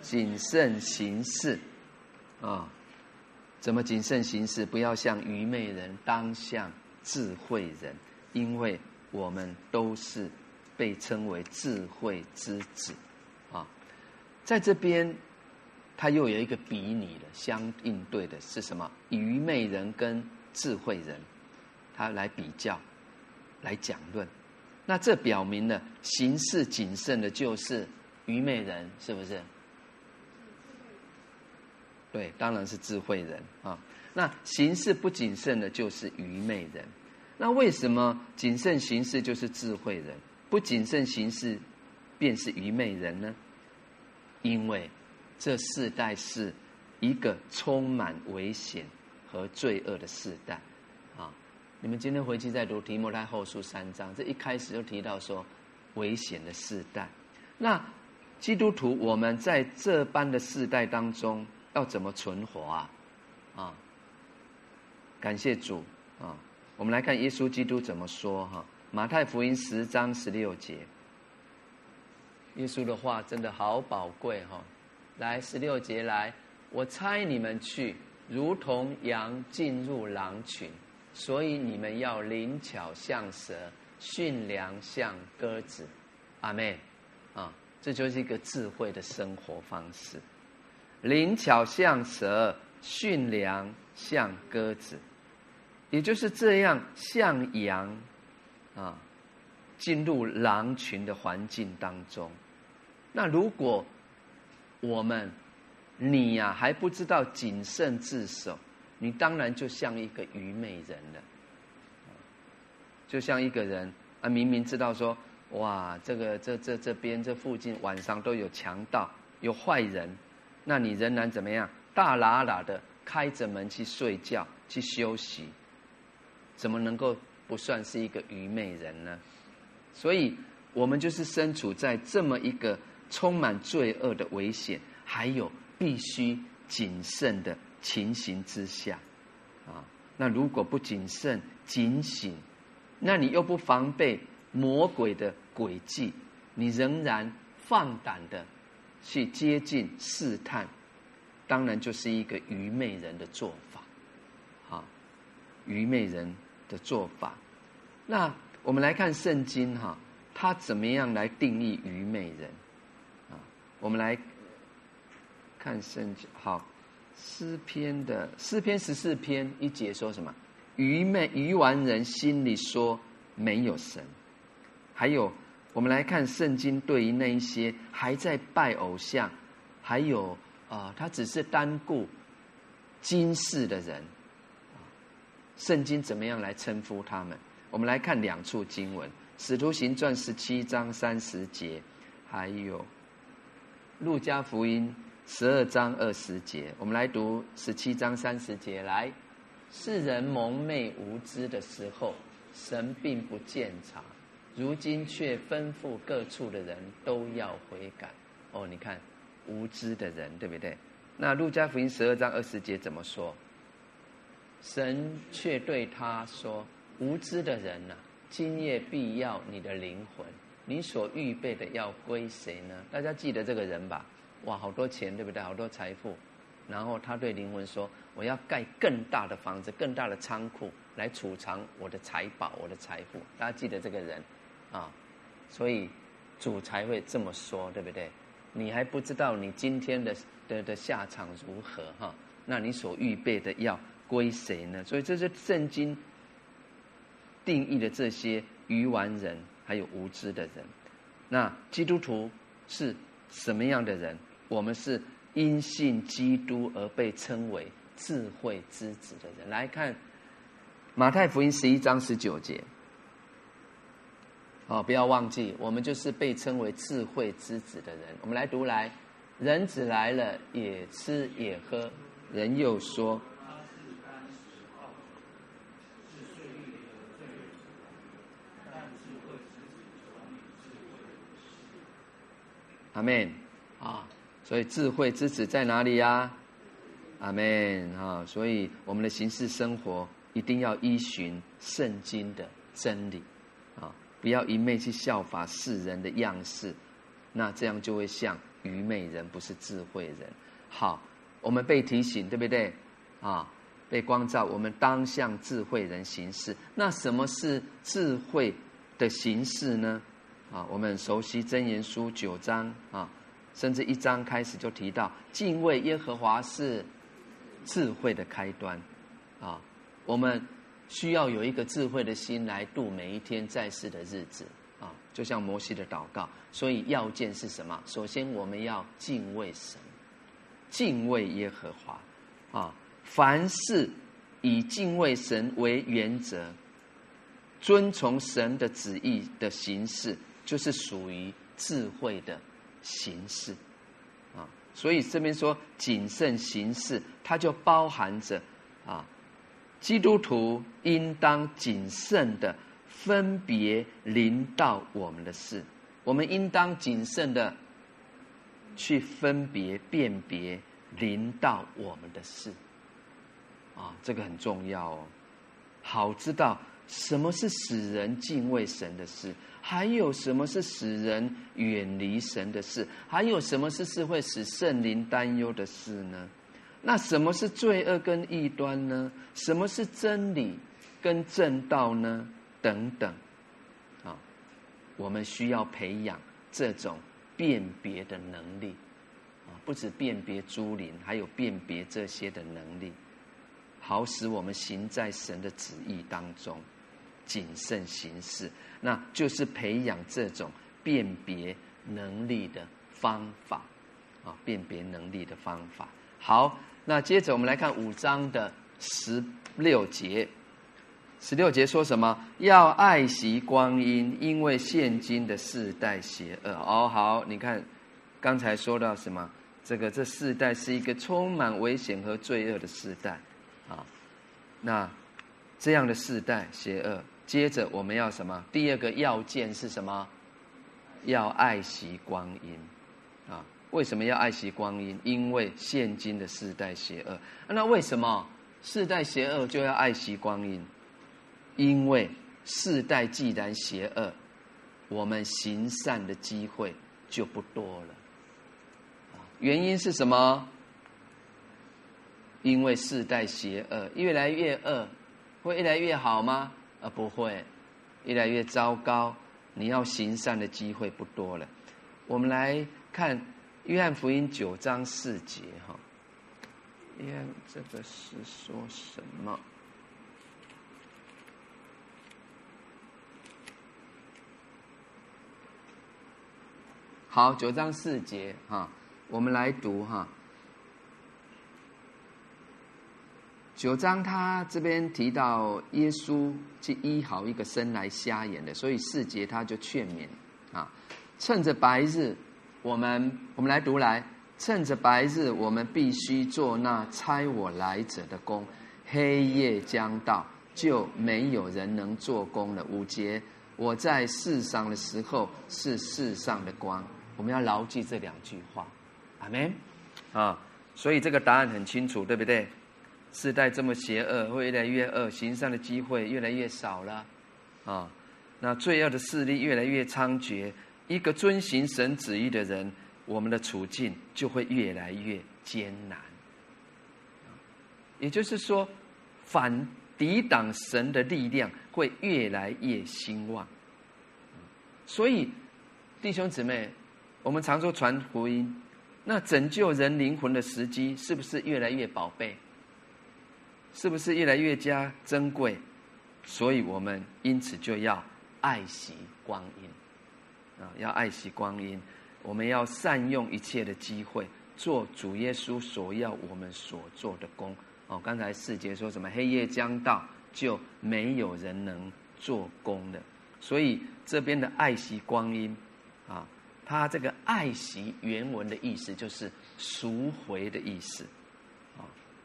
Speaker 1: 谨慎行事啊！怎么谨慎行事？不要像愚昧人，当像智慧人，因为我们都是被称为智慧之子啊！在这边。他又有一个比拟的相应对的是什么？愚昧人跟智慧人，他来比较，来讲论。那这表明了行事谨慎的就是愚昧人，是不是？对，当然是智慧人啊。那行事不谨慎的就是愚昧人。那为什么谨慎行事就是智慧人，不谨慎行事便是愚昧人呢？因为。这世代是一个充满危险和罪恶的世代，啊！你们今天回去再读提摩太后书三章，这一开始就提到说危险的世代。那基督徒我们在这般的世代当中要怎么存活啊？啊！感谢主啊！我们来看耶稣基督怎么说哈？马太福音十章十六节，耶稣的话真的好宝贵哈！来十六节来，我差你们去，如同羊进入狼群，所以你们要灵巧像蛇，驯良像鸽子。阿门。啊，这就是一个智慧的生活方式。灵巧像蛇，驯良像鸽子，也就是这样，像羊啊，进入狼群的环境当中。那如果我们，你呀、还不知道谨慎自守，你当然就像一个愚昧人了。就像一个人啊，明明知道说，哇，这个这这这边这附近晚上都有强盗、有坏人，那你仍然怎么样？大喇喇的开着门去睡觉、去休息，怎么能够不算是一个愚昧人呢？所以，我们就是身处在这么一个。充满罪恶的危险，还有必须谨慎的情形之下，啊，那如果不谨慎警醒，那你又不防备魔鬼的诡计，你仍然放胆的去接近试探，当然就是一个愚昧人的做法，啊，愚昧人的做法。那我们来看圣经哈，他怎么样来定义愚昧人？啊，我们来看圣经，好，诗篇的诗篇十四篇一节说什么？愚昧愚顽人心里说没有神。还有，我们来看圣经对于那一些还在拜偶像，还有啊、他只是单顾今世的人，圣经怎么样来称呼他们？我们来看两处经文，《使徒行传》十七章三十节，还有《路加福音》十二章二十节。我们来读十七章三十节，来，世人蒙昧无知的时候，神并不鉴察。如今却吩咐各处的人都要悔改。哦，你看无知的人，对不对？那路加福音十二章二十节怎么说？神却对他说：“无知的人呐、今夜必要你的灵魂，你所预备的要归谁呢？”大家记得这个人吧？哇，好多钱，对不对？好多财富。然后他对灵魂说：“我要盖更大的房子，更大的仓库，来储藏我的财宝，我的财富。”大家记得这个人。啊，所以主才会这么说，对不对？你还不知道你今天的的的下场如何哈？那你所预备的要归谁呢？所以这是圣经定义的这些愚顽人，还有无知的人。那基督徒是什么样的人？我们是因信基督而被称为智慧之子的人。来看马太福音十一章十九节。哦，不要忘记，我们就是被称为智慧之子的人。我们来读来，人子来了，也吃也喝。人又说，阿门。啊，所以智慧之子在哪里呀？阿门。啊，所以我们的行事生活一定要依循圣经的真理。啊不要一昧去效法世人的样式，那这样就会像愚昧人，不是智慧人。好，我们被提醒，对不对？啊，被光照，我们当向智慧人行事。那什么是智慧的行事呢？啊，我们熟悉箴言书九章啊，甚至一章开始就提到，敬畏耶和华是智慧的开端。啊，我们。需要有一个智慧的心来度每一天在世的日子啊，就像摩西的祷告。所以要件是什么？首先我们要敬畏神，敬畏耶和华啊。凡事以敬畏神为原则，遵从神的旨意的形式，就是属于智慧的形式啊。所以这边说谨慎行事，它就包含着啊。基督徒应当谨慎的分别临到我们的事，我们应当谨慎的去分别辨别临到我们的事，啊，这个很重要哦，好知道什么是使人敬畏神的事，还有什么是使人远离神的事，还有什么是是会使圣灵担忧的事呢？那什么是罪恶跟异端呢？什么是真理跟正道呢？等等，啊，我们需要培养这种辨别的能力，啊，不止辨别诸灵，还有辨别这些的能力，好使我们行在神的旨意当中，谨慎行事。那就是培养这种辨别能力的方法，啊，辨别能力的方法。好。那接着我们来看五章的十六节，十六节说什么？要爱惜光阴，因为现今的世代邪恶。哦，好，你看刚才说到什么？这个这世代是一个充满危险和罪恶的世代啊。那这样的世代邪恶，接着我们要什么？第二个要件是什么？要爱惜光阴啊。为什么要爱惜光阴？因为现今的世代邪恶。那为什么世代邪恶就要爱惜光阴？因为世代既然邪恶，我们行善的机会就不多了。原因是什么？因为世代邪恶，越来越恶，会越来越好吗？啊，不会，越来越糟糕。你要行善的机会不多了。我们来看约翰福音九章四节，哈，约翰这个是说什么？好，九章四节哈，我们来读哈。九章他这边提到耶稣去医好一个生来瞎眼的，所以四节他就劝勉啊，趁着白日，我们我们来读来，趁着白日，我们必须做那差我来者的工，黑夜将到，就没有人能做工了。五节，我在世上的时候是世上的光。我们要牢记这两句话，阿门啊！所以这个答案很清楚，对不对？世代这么邪恶，会越来越恶，行善的机会越来越少了啊！那罪恶的势力越来越猖獗，一个遵行神旨意的人，我们的处境就会越来越艰难。也就是说，反抵挡神的力量会越来越兴旺。所以，弟兄姊妹。我们常说传福音，那拯救人灵魂的时机是不是越来越宝贝？是不是越来越加珍贵？所以我们因此就要爱惜光阴，啊，要爱惜光阴。我们要善用一切的机会，做主耶稣所要我们所做的工。哦，刚才四节说什么？黑夜将到，就没有人能做工了。所以这边的爱惜光阴，啊。他这个爱惜原文的意思就是赎回的意思，啊，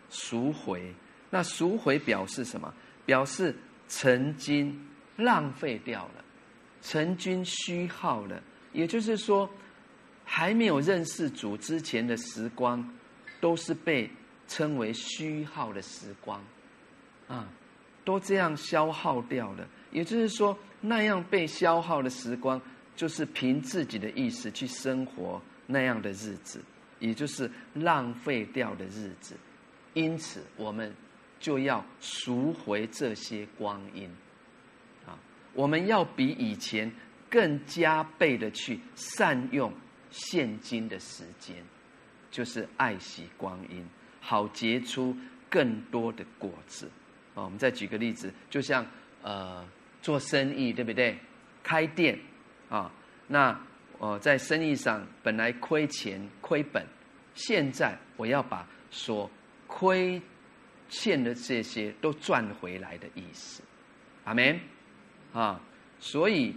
Speaker 1: 赎回。那赎回表示什么？表示曾经浪费掉了，曾经虚耗了。也就是说，还没有认识主之前的时光，都是被称为虚耗的时光，啊，都这样消耗掉了。也就是说，那样被消耗的时光。就是凭自己的意识去生活那样的日子，也就是浪费掉的日子。因此，我们就要赎回这些光阴啊！我们要比以前更加倍的去善用现今的时间，就是爱惜光阴，好结出更多的果子啊！我们再举个例子，就像呃做生意，对不对？开店。啊，那我在生意上本来亏钱亏本，现在我要把所亏欠的这些都赚回来的意思，阿门，啊，所以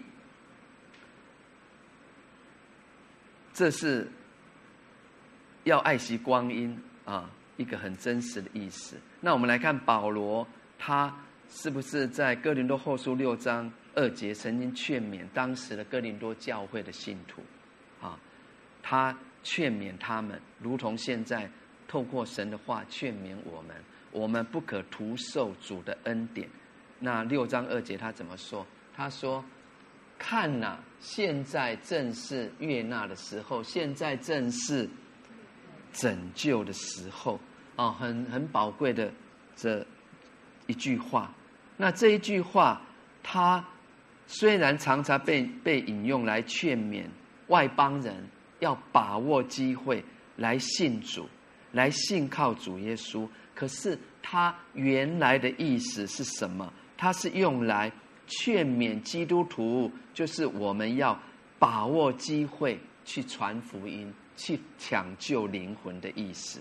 Speaker 1: 这是要爱惜光阴啊，一个很真实的意思。那我们来看保罗，他是不是在哥林多后书六章？二节曾经劝勉当时的哥林多教会的信徒，啊，他劝勉他们，如同现在透过神的话劝勉我们，我们不可徒受主的恩典。那六章二节他怎么说？他说：“看呐，现在正是悦纳的时候，现在正是拯救的时候。”啊，很很宝贵的这一句话。那这一句话，他。虽然常常被被引用来劝勉外邦人要把握机会来信主，来信靠主耶稣，可是他原来的意思是什么？他是用来劝勉基督徒，就是我们要把握机会去传福音，去抢救灵魂的意思。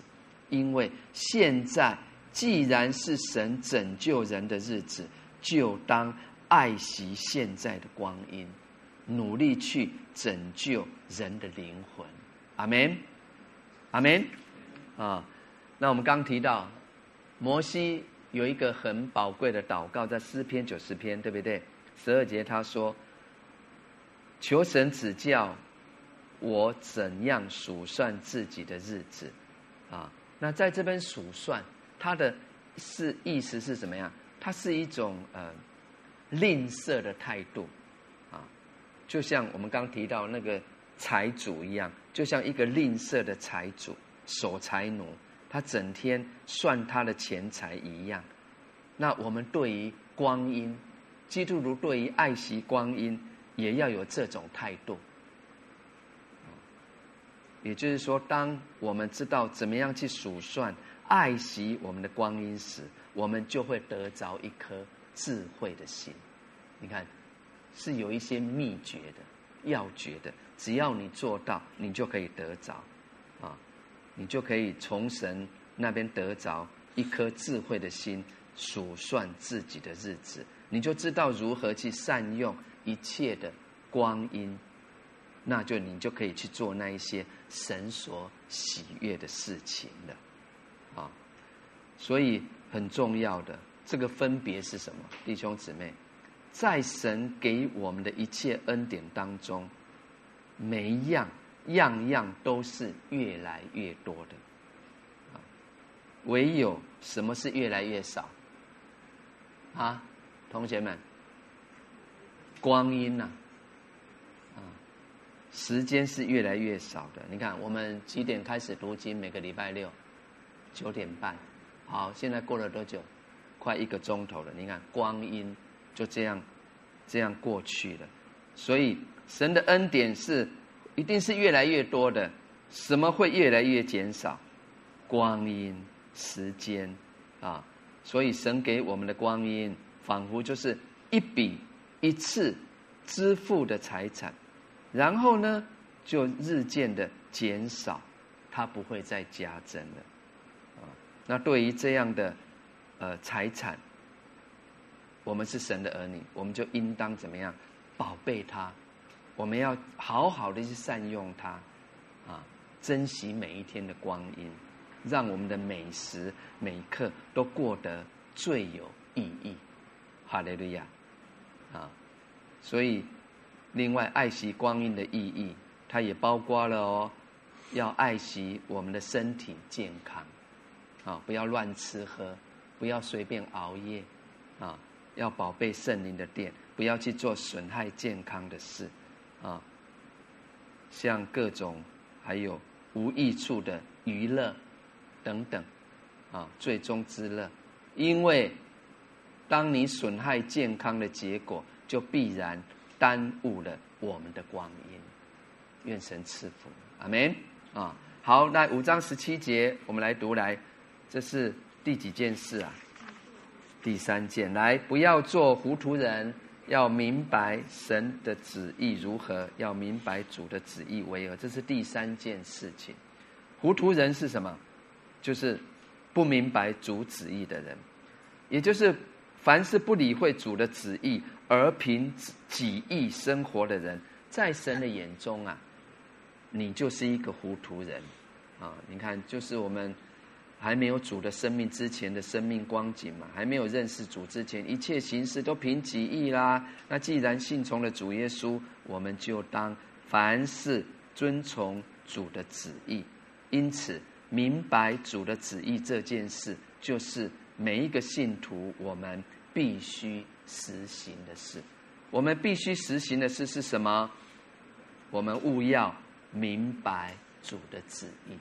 Speaker 1: 因为现在既然是神拯救人的日子，就当。爱惜现在的光阴，努力去拯救人的灵魂。阿门，阿门。啊，那我们刚提到，摩西有一个很宝贵的祷告，在诗篇九十篇，对不对？十二节他说：“求神指教我怎样数算自己的日子。”啊，那在这边数算，它的是意思是怎么样？它是一种呃。吝啬的态度，啊，就像我们刚提到那个财主一样，就像一个吝啬的财主、守财奴，他整天算他的钱财一样。那我们对于光阴，基督徒对于爱惜光阴，也要有这种态度。也就是说，当我们知道怎么样去数算、爱惜我们的光阴时，我们就会得着一颗智慧的心。你看，是有一些秘诀的、要诀的，只要你做到，你就可以得着，你就可以从神那边得着一颗智慧的心，数算自己的日子，你就知道如何去善用一切的光阴。那就你就可以去做那一些神所喜悦的事情了，啊，所以很重要的这个分别是什么？弟兄姊妹，在神给我们的一切恩典当中，每一样样样都是越来越多的，啊，唯有什么是越来越少？啊，同学们，光阴呐。啊时间是越来越少的。你看，我们几点开始读经？每个礼拜六九点半。好，现在过了多久？快一个钟头了。你看，光阴就这样这样过去了。所以，神的恩典是一定是越来越多的。什么会越来越减少？光阴、时间啊。所以，神给我们的光阴，仿佛就是一笔一次支付的财产。然后呢，就日渐的减少，它不会再加增了，啊，那对于这样的呃财产，我们是神的儿女，我们就应当怎么样宝贝它？我们要好好的去善用它，啊，珍惜每一天的光阴，让我们的每时每刻都过得最有意义。哈利路亚，啊，所以。另外，爱惜光阴的意义，它也包括了哦，要爱惜我们的身体健康，啊，不要乱吃喝，不要随便熬夜，啊，要宝贝圣灵的殿，不要去做损害健康的事，啊，像各种还有无益处的娱乐等等，啊，最终之乐，因为当你损害健康的结果，就必然。耽误了我们的光阴，愿神赐福，阿门啊！好，那五章十七节，我们来读来，这是第几件事啊？第三件，来，不要做糊涂人，要明白神的旨意如何，要明白主的旨意为何，这是第三件事情。糊涂人是什么？就是不明白主旨意的人，也就是凡是不理会主的旨意。而凭己意生活的人，在神的眼中啊，你就是一个糊涂人啊！你看，就是我们还没有主的生命之前的生命光景嘛，还没有认识主之前，一切行事都凭己意啦。那既然信从了主耶稣，我们就当凡事遵从主的旨意。因此，明白主的旨意这件事，就是每一个信徒我们必须。实行的事，我们必须实行的事是什么？我们务要明白主的旨意。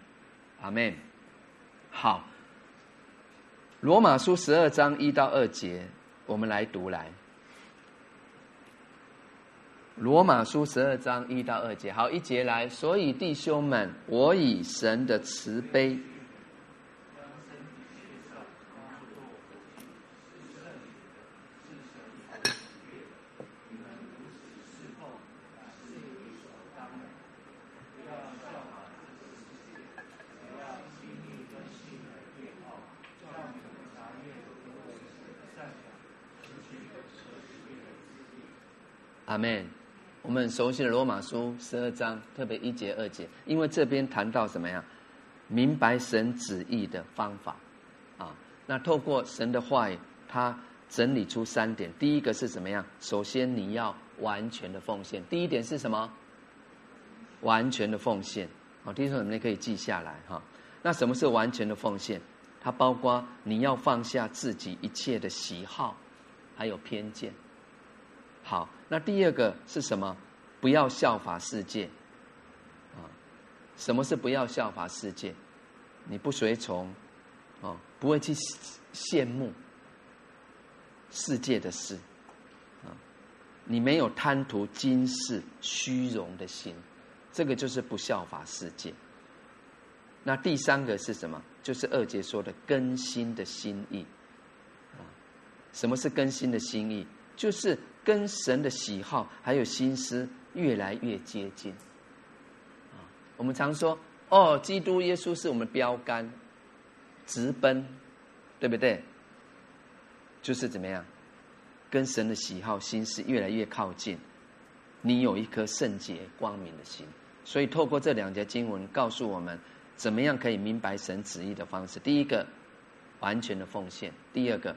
Speaker 1: 阿门。好，罗马书十二章一到二节，我们来读来。罗马书十二章一到二节，好，一节来。所以弟兄们，我以神的慈悲。阿门。我们很熟悉的罗马书十二章，特别一节二节，因为这边谈到什么呀？明白神旨意的方法啊。那透过神的话语，他整理出三点。第一个是什么样？首先你要完全的奉献。第一点是什么？完全的奉献。好，弟兄姊妹可以记下来哈。那什么是完全的奉献？它包括你要放下自己一切的喜好，还有偏见。好，那第二个是什么？不要效法世界，啊什么是不要效法世界？你不随从，哦，不会去羡慕世界的事，啊，你没有贪图今世虚荣的心，这个就是不效法世界。那第三个是什么？就是二节说的更新的心意，啊，什么是更新的心意？就是跟神的喜好还有心思越来越接近。啊，我们常说，哦，基督耶稣是我们标杆，直奔，对不对？就是怎么样，跟神的喜好心思越来越靠近，你有一颗圣洁光明的心。所以透过这两节经文告诉我们。怎么样可以明白神旨意的方式？第一个，完全的奉献；第二个，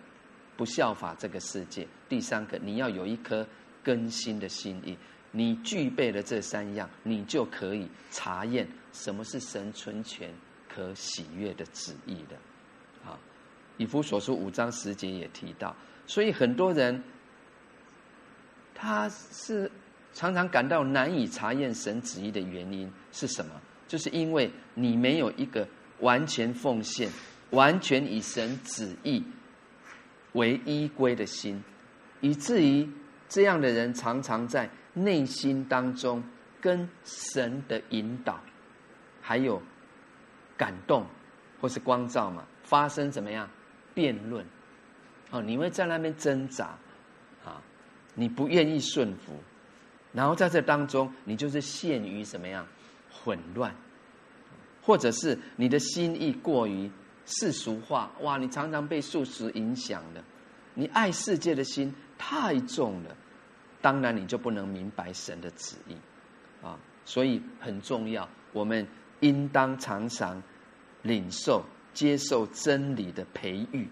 Speaker 1: 不效法这个世界；第三个，你要有一颗更新的心意。你具备了这三样，你就可以查验什么是神存全、可喜悦的旨意的。啊，以弗所书五章十节也提到，所以很多人他是常常感到难以查验神旨意的原因是什么？就是因为你没有一个完全奉献、完全以神旨意为依归的心，以至于这样的人常常在内心当中跟神的引导，还有感动或是光照嘛，发生怎么样辩论？哦，你会在那边挣扎啊，你不愿意顺服，然后在这当中，你就是陷于什么样？混乱，或者是你的心意过于世俗化，哇！你常常被世俗影响的，你爱世界的心太重了，当然你就不能明白神的旨意啊。所以很重要，我们应当常常领受、接受真理的培育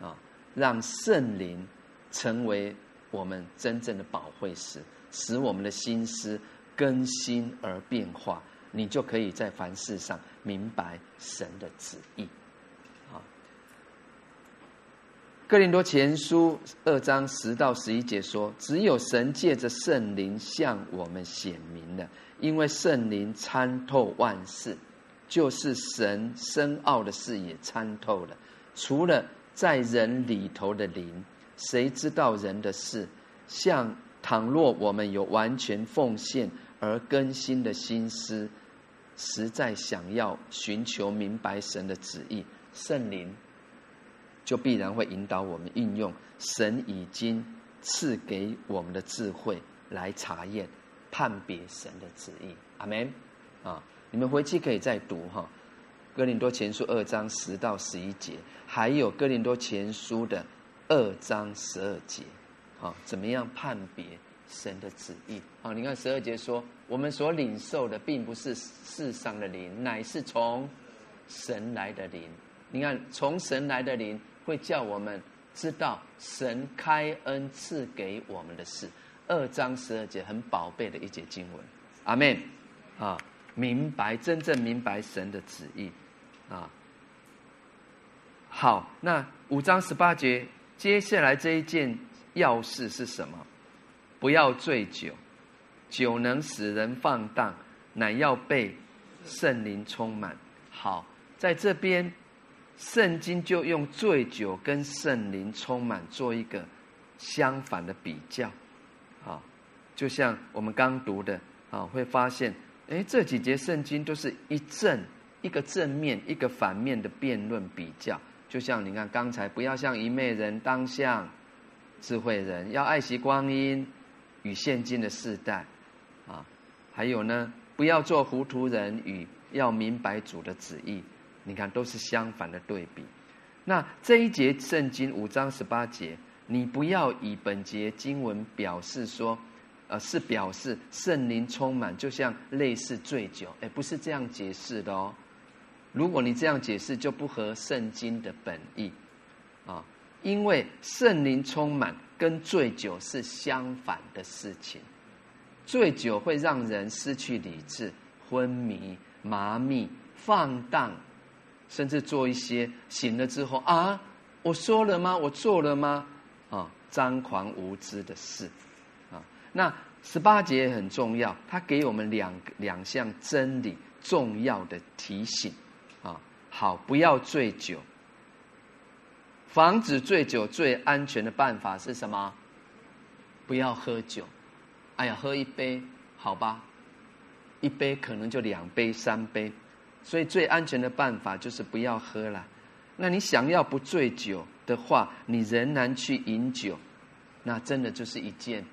Speaker 1: 啊，让圣灵成为我们真正的保惠师，使我们的心思更新而变化。你就可以在凡事上明白神的旨意，啊。哥林多前书二章十到十一节说：“只有神借着圣灵向我们显明了，因为圣灵参透万事，就是神深奥的事也参透了。除了在人里头的灵，谁知道人的事？像倘若我们有完全奉献而更新的心思。”实在想要寻求明白神的旨意，圣灵就必然会引导我们运用神已经赐给我们的智慧来查验、判别神的旨意。阿门。啊，你们回去可以再读哈，《哥林多前书》二章十到十一节，还有《哥林多前书》的二章十二节。啊，怎么样判别？神的旨意啊！你看十二节说，我们所领受的并不是世上的灵，乃是从神来的灵。你看，从神来的灵会叫我们知道神开恩赐给我们的事。二章十二节很宝贝的一节经文，阿门啊！明白，真正明白神的旨意啊！好，那五章十八节，接下来这一件要事是什么？不要醉酒，酒能使人放荡，乃要被圣灵充满。好，在这边，圣经就用醉酒跟圣灵充满做一个相反的比较。啊，就像我们刚读的啊，会发现，哎，这几节圣经都是一正一个正面，一个反面的辩论比较。就像你看刚才，不要像愚昧人，当像智慧人，要爱惜光阴。与现今的世代，啊，还有呢，不要做糊涂人，与要明白主的旨意，你看都是相反的对比。那这一节圣经五章十八节，你不要以本节经文表示说，呃，是表示圣灵充满，就像类似醉酒，哎，不是这样解释的哦。如果你这样解释，就不合圣经的本意，啊，因为圣灵充满。跟醉酒是相反的事情，醉酒会让人失去理智、昏迷、麻痹、放荡，甚至做一些醒了之后啊，我说了吗？我做了吗？啊，张狂无知的事啊。那十八节很重要，它给我们两两项真理，重要的提醒啊。好，不要醉酒。防止醉酒最安全的办法是什么？不要喝酒。哎呀，喝一杯好吧，一杯可能就两杯、三杯，所以最安全的办法就是不要喝了。那你想要不醉酒的话，你仍然去饮酒，那真的就是一件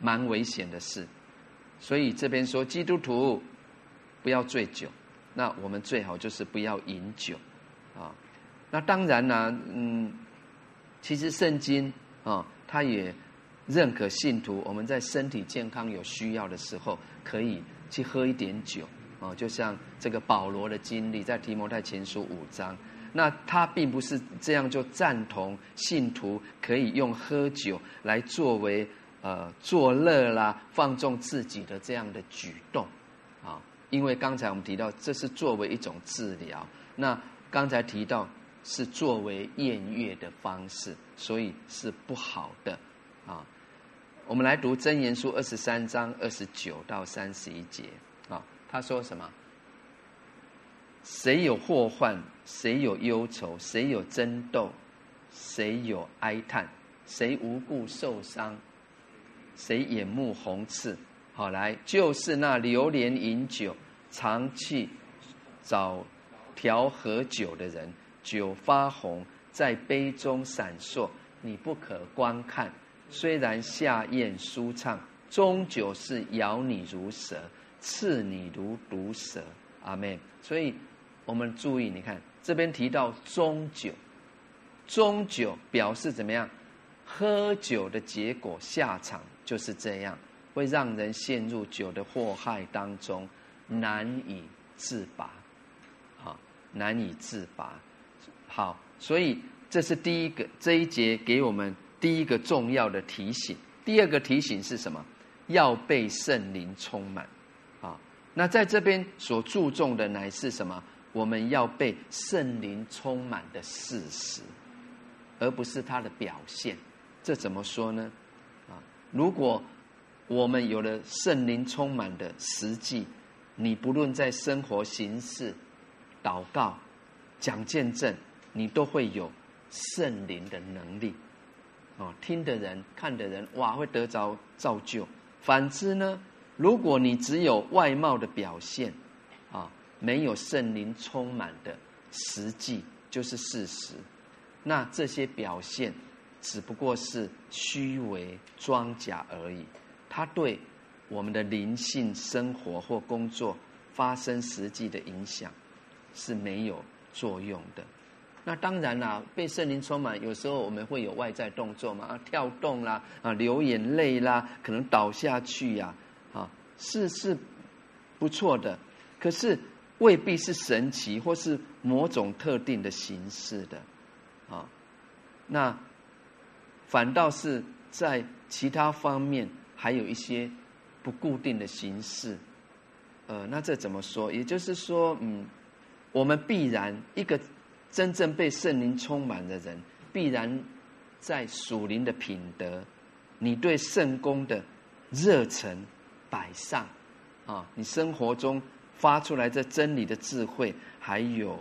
Speaker 1: 蛮危险的事。所以这边说基督徒不要醉酒，那我们最好就是不要饮酒啊。那当然啦，嗯，其实圣经啊，它也认可信徒我们在身体健康有需要的时候，可以去喝一点酒啊。就像这个保罗的经历，在提摩太前书五章，那他并不是这样就赞同信徒可以用喝酒来作为呃作乐啦、放纵自己的这样的举动啊。因为刚才我们提到，这是作为一种治疗。那刚才提到。是作为宴乐的方式，所以是不好的啊。我们来读箴言书二十三章二十九到三十一节。他说什么？谁有祸患？谁有忧愁？谁有争斗？谁有哀叹？谁无故受伤？谁眼目红赤？好，来就是那流连饮酒、常去找调和酒的人。酒发红，在杯中闪烁，你不可观看。虽然下咽舒畅，终究是咬你如蛇，刺你如毒蛇。阿门。所以，我们注意，你看这边提到中酒，中酒表示怎么样？喝酒的结果下场就是这样，会让人陷入酒的祸害当中，难以自拔。好，难以自拔。好，所以这是第一个这一节给我们第一个重要的提醒。第二个提醒是什么？要被圣灵充满。那在这边所注重的乃是什么？我们要被圣灵充满的事实，而不是它的表现。这怎么说呢？啊，如果我们有了圣灵充满的实际，你不论在生活、行事、祷告、讲见证。你都会有圣灵的能力，哦，听的人、看的人，哇，会得着造就。反之呢，如果你只有外貌的表现，啊，没有圣灵充满的实际，就是事实，那这些表现只不过是虚伪装假而已。它对我们的灵性生活或工作发生实际的影响是没有作用的。那当然啦，被圣灵充满，有时候我们会有外在动作嘛，啊，跳动啦，啊，流眼泪啦，可能倒下去呀，是是不错的，可是未必是神奇或是某种特定的形式的，啊，那反倒是在其他方面还有一些不固定的形式，呃，那这怎么说？也就是说，嗯，我们必然一个。真正被圣灵充满的人，必然在属灵的品德，你对圣工的热忱摆上啊，你生活中发出来这真理的智慧，还有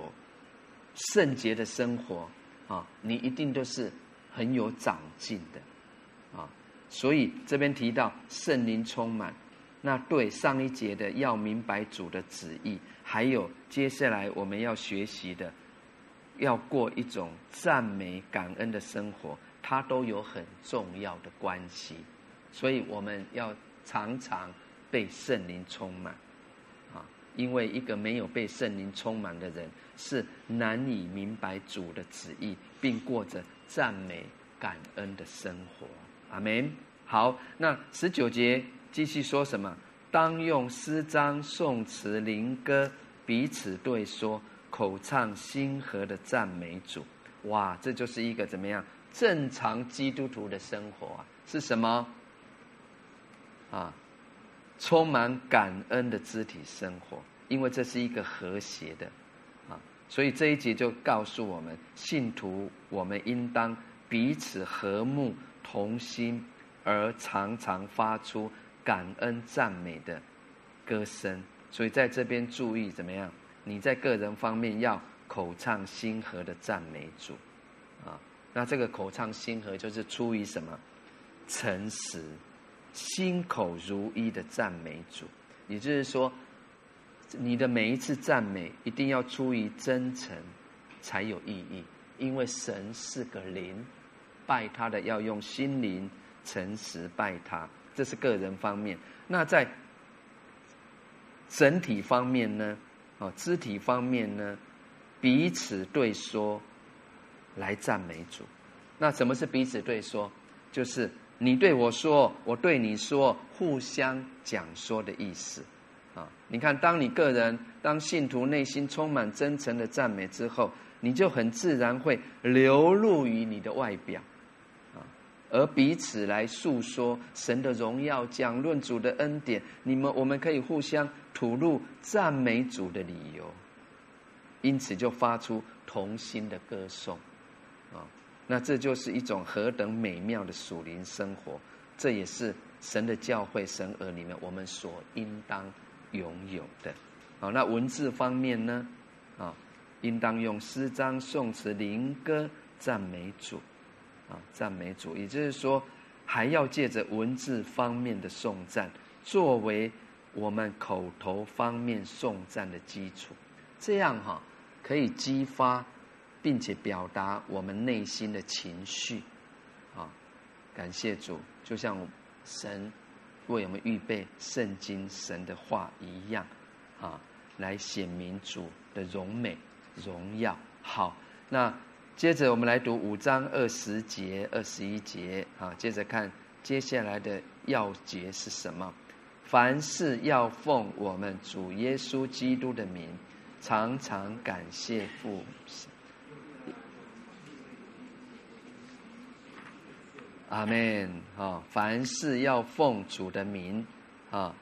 Speaker 1: 圣洁的生活啊，你一定都是很有长进的啊。所以这边提到圣灵充满，那对上一节的要明白主的旨意，还有接下来我们要学习的。要过一种赞美感恩的生活，它都有很重要的关系，所以我们要常常被圣灵充满，啊，因为一个没有被圣灵充满的人，是难以明白主的旨意，并过着赞美感恩的生活。阿门。好，那十九节继续说什么？当用诗章、颂词、灵歌彼此对说。口唱心和的赞美主，哇，这就是一个怎么样正常基督徒的生活啊？是什么？啊，充满感恩的肢体生活，因为这是一个和谐的啊，所以这一节就告诉我们，信徒我们应当彼此和睦同心，而常常发出感恩赞美的歌声。所以在这边注意怎么样？你在个人方面要口唱心和的赞美主，啊，那这个口唱心和就是出于什么？诚实，心口如一的赞美主，也就是说，你的每一次赞美一定要出于真诚，才有意义。因为神是个灵，拜他的要用心灵诚实拜他，这是个人方面。那在整体方面呢？啊，肢体方面呢？彼此对说来赞美主。那什么是彼此对说？就是你对我说，我对你说，互相讲说的意思。啊，你看，当你个人当信徒内心充满真诚的赞美之后，你就很自然会流露于你的外表。而彼此来诉说神的荣耀，讲论主的恩典，你们我们可以互相吐露赞美主的理由，因此就发出同心的歌颂，啊，那这就是一种何等美妙的属灵生活，这也是神的教会神儿里面我们所应当拥有的，好，那文字方面呢，啊，应当用诗章、颂词、灵歌赞美主。啊，赞美主，也就是说，还要借着文字方面的颂赞，作为我们口头方面颂赞的基础，这样哈，可以激发并且表达我们内心的情绪。啊，感谢主，就像神为我们预备圣经神的话一样，啊，来显明主的荣美荣耀。好，那。接着我们来读五章二十节、二十一节啊。接着看接下来的要节是什么？凡事要奉我们主耶稣基督的名，常常感谢父。阿门。啊，凡事要奉主的名啊，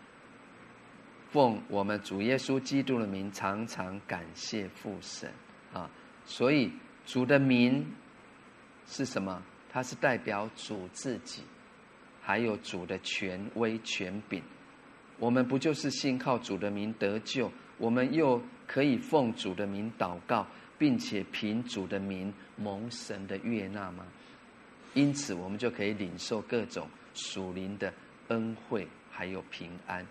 Speaker 1: 奉我们主耶稣基督的名，常常感谢父神啊。所以。主的名是什么？它是代表主自己，还有主的权威权柄。我们不就是信靠主的名得救？我们又可以奉主的名祷告，并且凭主的名蒙神的悦纳吗？因此，我们就可以领受各种属灵的恩惠，还有平安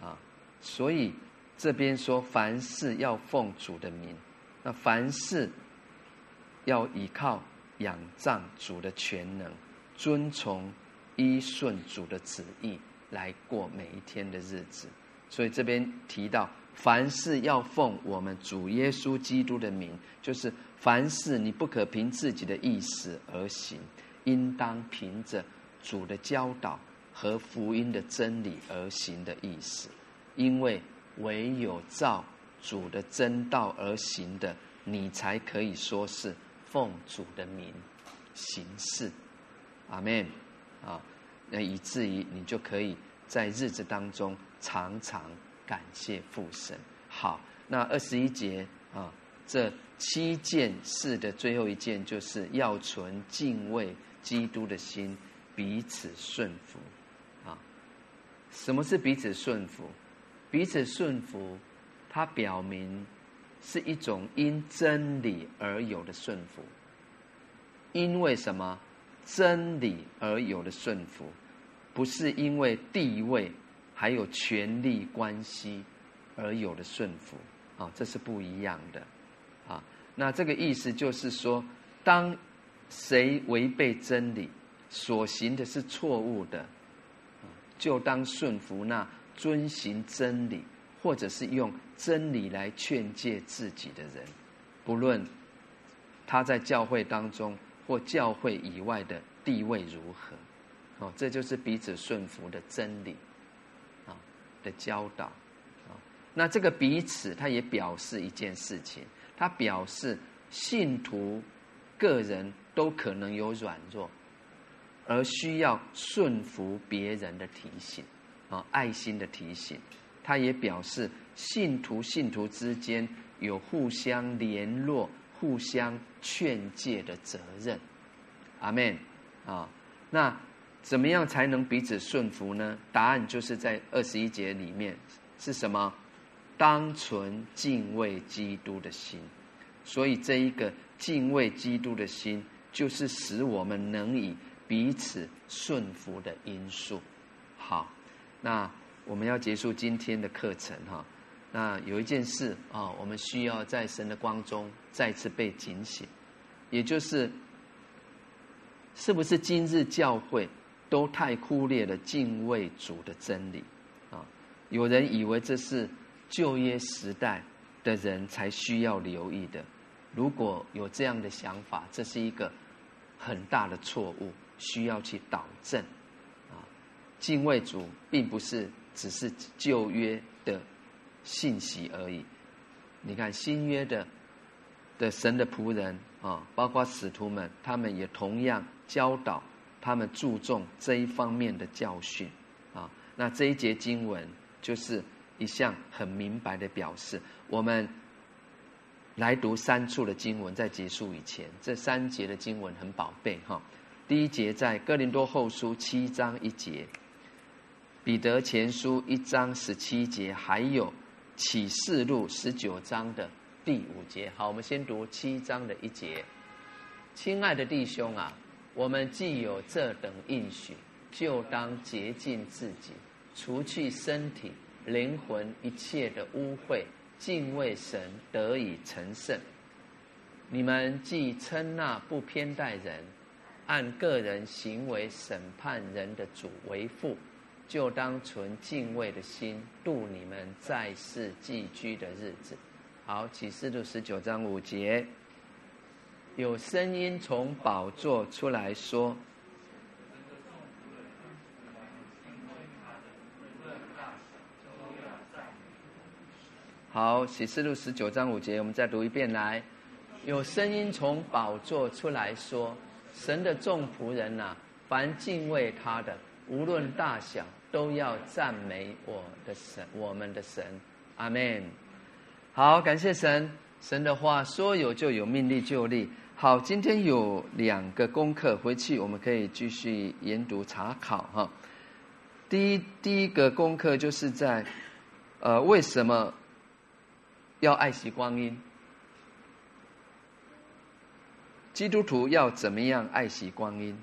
Speaker 1: 啊！所以这边说，凡事要奉主的名，那凡事。要依靠仰仗主的全能，遵从依顺主的旨意来过每一天的日子。所以这边提到，凡事要奉我们主耶稣基督的名，就是凡事你不可凭自己的意思而行，应当凭着主的教导和福音的真理而行的意思。因为唯有照主的真道而行的，你才可以说是。奉主的名行事，阿门啊！那以至于你就可以在日子当中常常感谢父神。好，那二十一节啊，这七件事的最后一件，就是要存敬畏基督的心，彼此顺服啊。什么是彼此顺服？彼此顺服，它表明。是一种因真理而有的顺服，因为什么？真理而有的顺服，不是因为地位还有权力关系而有的顺服啊，这是不一样的啊。那这个意思就是说，当谁违背真理，所行的是错误的，就当顺服那遵行真理。或者是用真理来劝诫自己的人，不论他在教会当中或教会以外的地位如何，哦，这就是彼此顺服的真理，啊的教导，啊，那这个彼此，它也表示一件事情，它表示信徒个人都可能有软弱，而需要顺服别人的提醒，啊，爱心的提醒。他也表示，信徒信徒之间有互相联络、互相劝诫的责任。阿门啊！那怎么样才能彼此顺服呢？答案就是在二十一节里面是什么？当存敬畏基督的心。所以，这一个敬畏基督的心，就是使我们能以彼此顺服的因素。好，那我们要结束今天的课程哈。那有一件事啊，我们需要在神的光中再次被警醒，也就是，是不是今日教会都太忽略了敬畏主的真理啊？有人以为这是旧约时代的人才需要留意的。如果有这样的想法，这是一个很大的错误，需要去导正啊。敬畏主并不是只是旧约的。信息而已。你看新约的的神的仆人啊，包括使徒们，他们也同样教导他们注重这一方面的教训啊。那这一节经文就是一项很明白的表示。我们来读三处的经文，在结束以前，这三节的经文很宝贝哈。第一节在哥林多后书七章一节，彼得前书一章十七节，还有。启示录十九章的第五节，好，我们先读七章的一节。亲爱的弟兄啊，我们既有这等应许，就当洁净自己，除去身体、灵魂一切的污秽，敬畏神，得以成圣。你们既称那不偏待人、按个人行为审判人的主为父。就当存敬畏的心度你们在世寄居的日子。好，启示录十九章五节，有声音从宝座出来说：“好，启示录十九章五节，我们再读一遍来。有声音从宝座出来说：神的众仆人呐、凡敬畏他的，无论大小。”都要赞美我的神，我们的神，阿门。好，感谢神，神的话说有就有，命立就立。好，今天有两个功课，回去我们可以继续研读查考哈。第一，第一个功课就是在，呃，为什么要爱惜光阴？基督徒要怎么样爱惜光阴？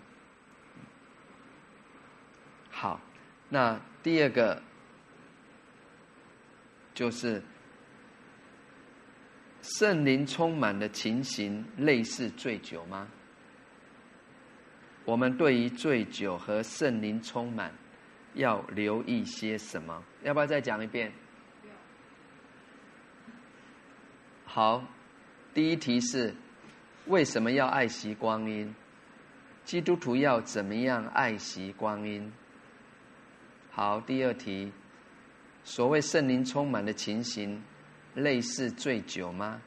Speaker 1: 好。那第二个就是圣灵充满的情形，类似醉酒吗？我们对于醉酒和圣灵充满要留意些什么？要不要再讲一遍？好，第一题是为什么要爱惜光阴？基督徒要怎么样爱惜光阴？好，第二题，所谓圣灵充满的情形，类似醉酒吗？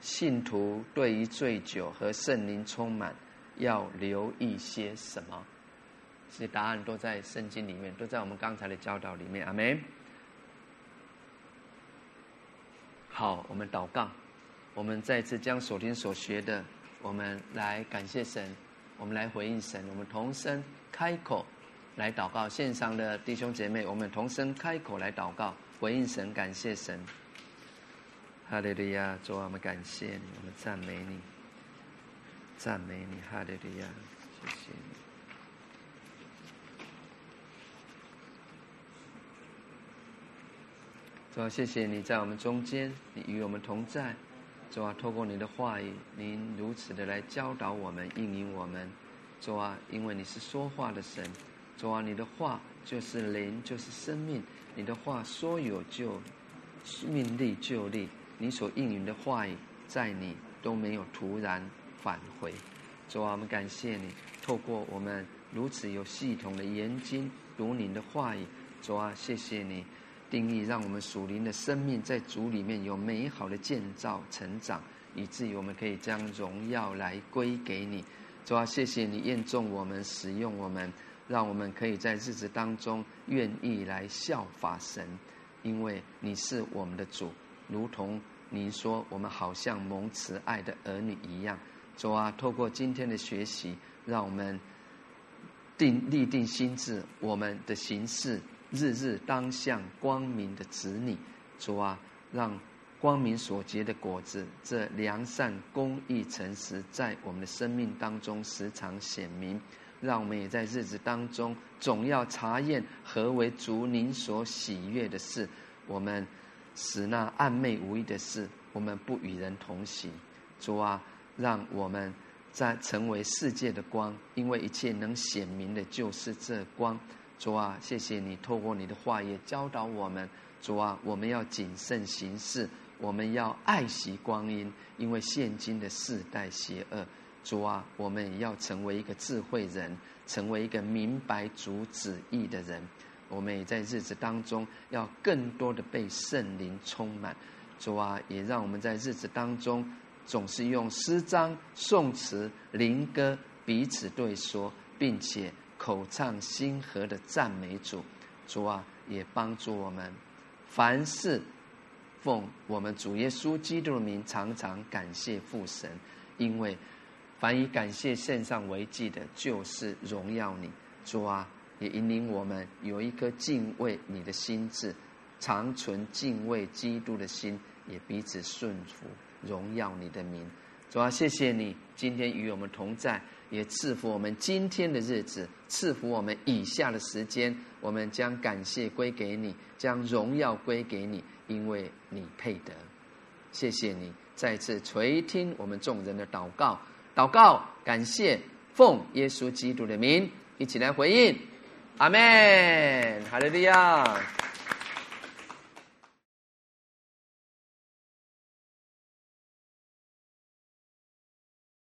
Speaker 1: 信徒对于醉酒和圣灵充满，要留意些什么？其实答案都在圣经里面，都在我们刚才的教导里面。阿门。好，我们祷告，我们再次将所听所学的，我们来感谢神，我们来回应神，我们同声开口。来祷告，线上的弟兄姐妹，我们同声开口来祷告，回应神，感谢神。哈利路亚，主啊，我们感谢你，我们赞美你，赞美你，哈利路亚，谢谢你。主啊，谢谢你在我们中间，你与我们同在。主啊，透过你的话语，您如此的来教导我们，应允我们。主啊，因为你是说话的神。主啊，你的话就是灵，就是生命。你的话说有就命立就立，你所应允的话语，在你都没有突然返回。主啊，我们感谢你，透过我们如此有系统的研经读你的话语。主啊，谢谢你定义，让我们属灵的生命在主里面有美好的建造成长，以至于我们可以将荣耀来归给你。主啊，谢谢你验证我们，使用我们。让我们可以在日子当中愿意来效法神，因为你是我们的主，如同您说，我们好像蒙慈爱的儿女一样。主啊，透过今天的学习，让我们定立定心志，我们的行事日日当向光明的子女，主啊，让光明所结的果子，这良善、公义、诚实，在我们的生命当中时常显明。让我们也在日子当中，总要查验何为主您所喜悦的事。我们使那暗昧无益的事，我们不与人同行。主啊，让我们在成为世界的光，因为一切能显明的，就是这光。主啊，谢谢你透过你的话也教导我们。主啊，我们要谨慎行事，我们要爱惜光阴，因为现今的世代邪恶。主啊，我们也要成为一个智慧人，成为一个明白主旨意的人。我们也在日子当中要更多的被圣灵充满。主啊，也让我们在日子当中总是用诗章、颂词、灵歌彼此对说，并且口唱心和的赞美主。主啊，也帮助我们凡事奉我们主耶稣基督的名，常常感谢父神，因为。凡以感谢献上为祭的，就是荣耀你，主啊，也引领我们有一颗敬畏你的心志，长存敬畏基督的心，也彼此顺服，荣耀你的名。主啊，谢谢你今天与我们同在，也赐福我们今天的日子，赐福我们以下的时间，我们将感谢归给你，将荣耀归给你，因为你配得。谢谢你再次垂听我们众人的祷告。祷告，感谢，奉耶稣基督的名，一起来回应，阿门，哈利路亚。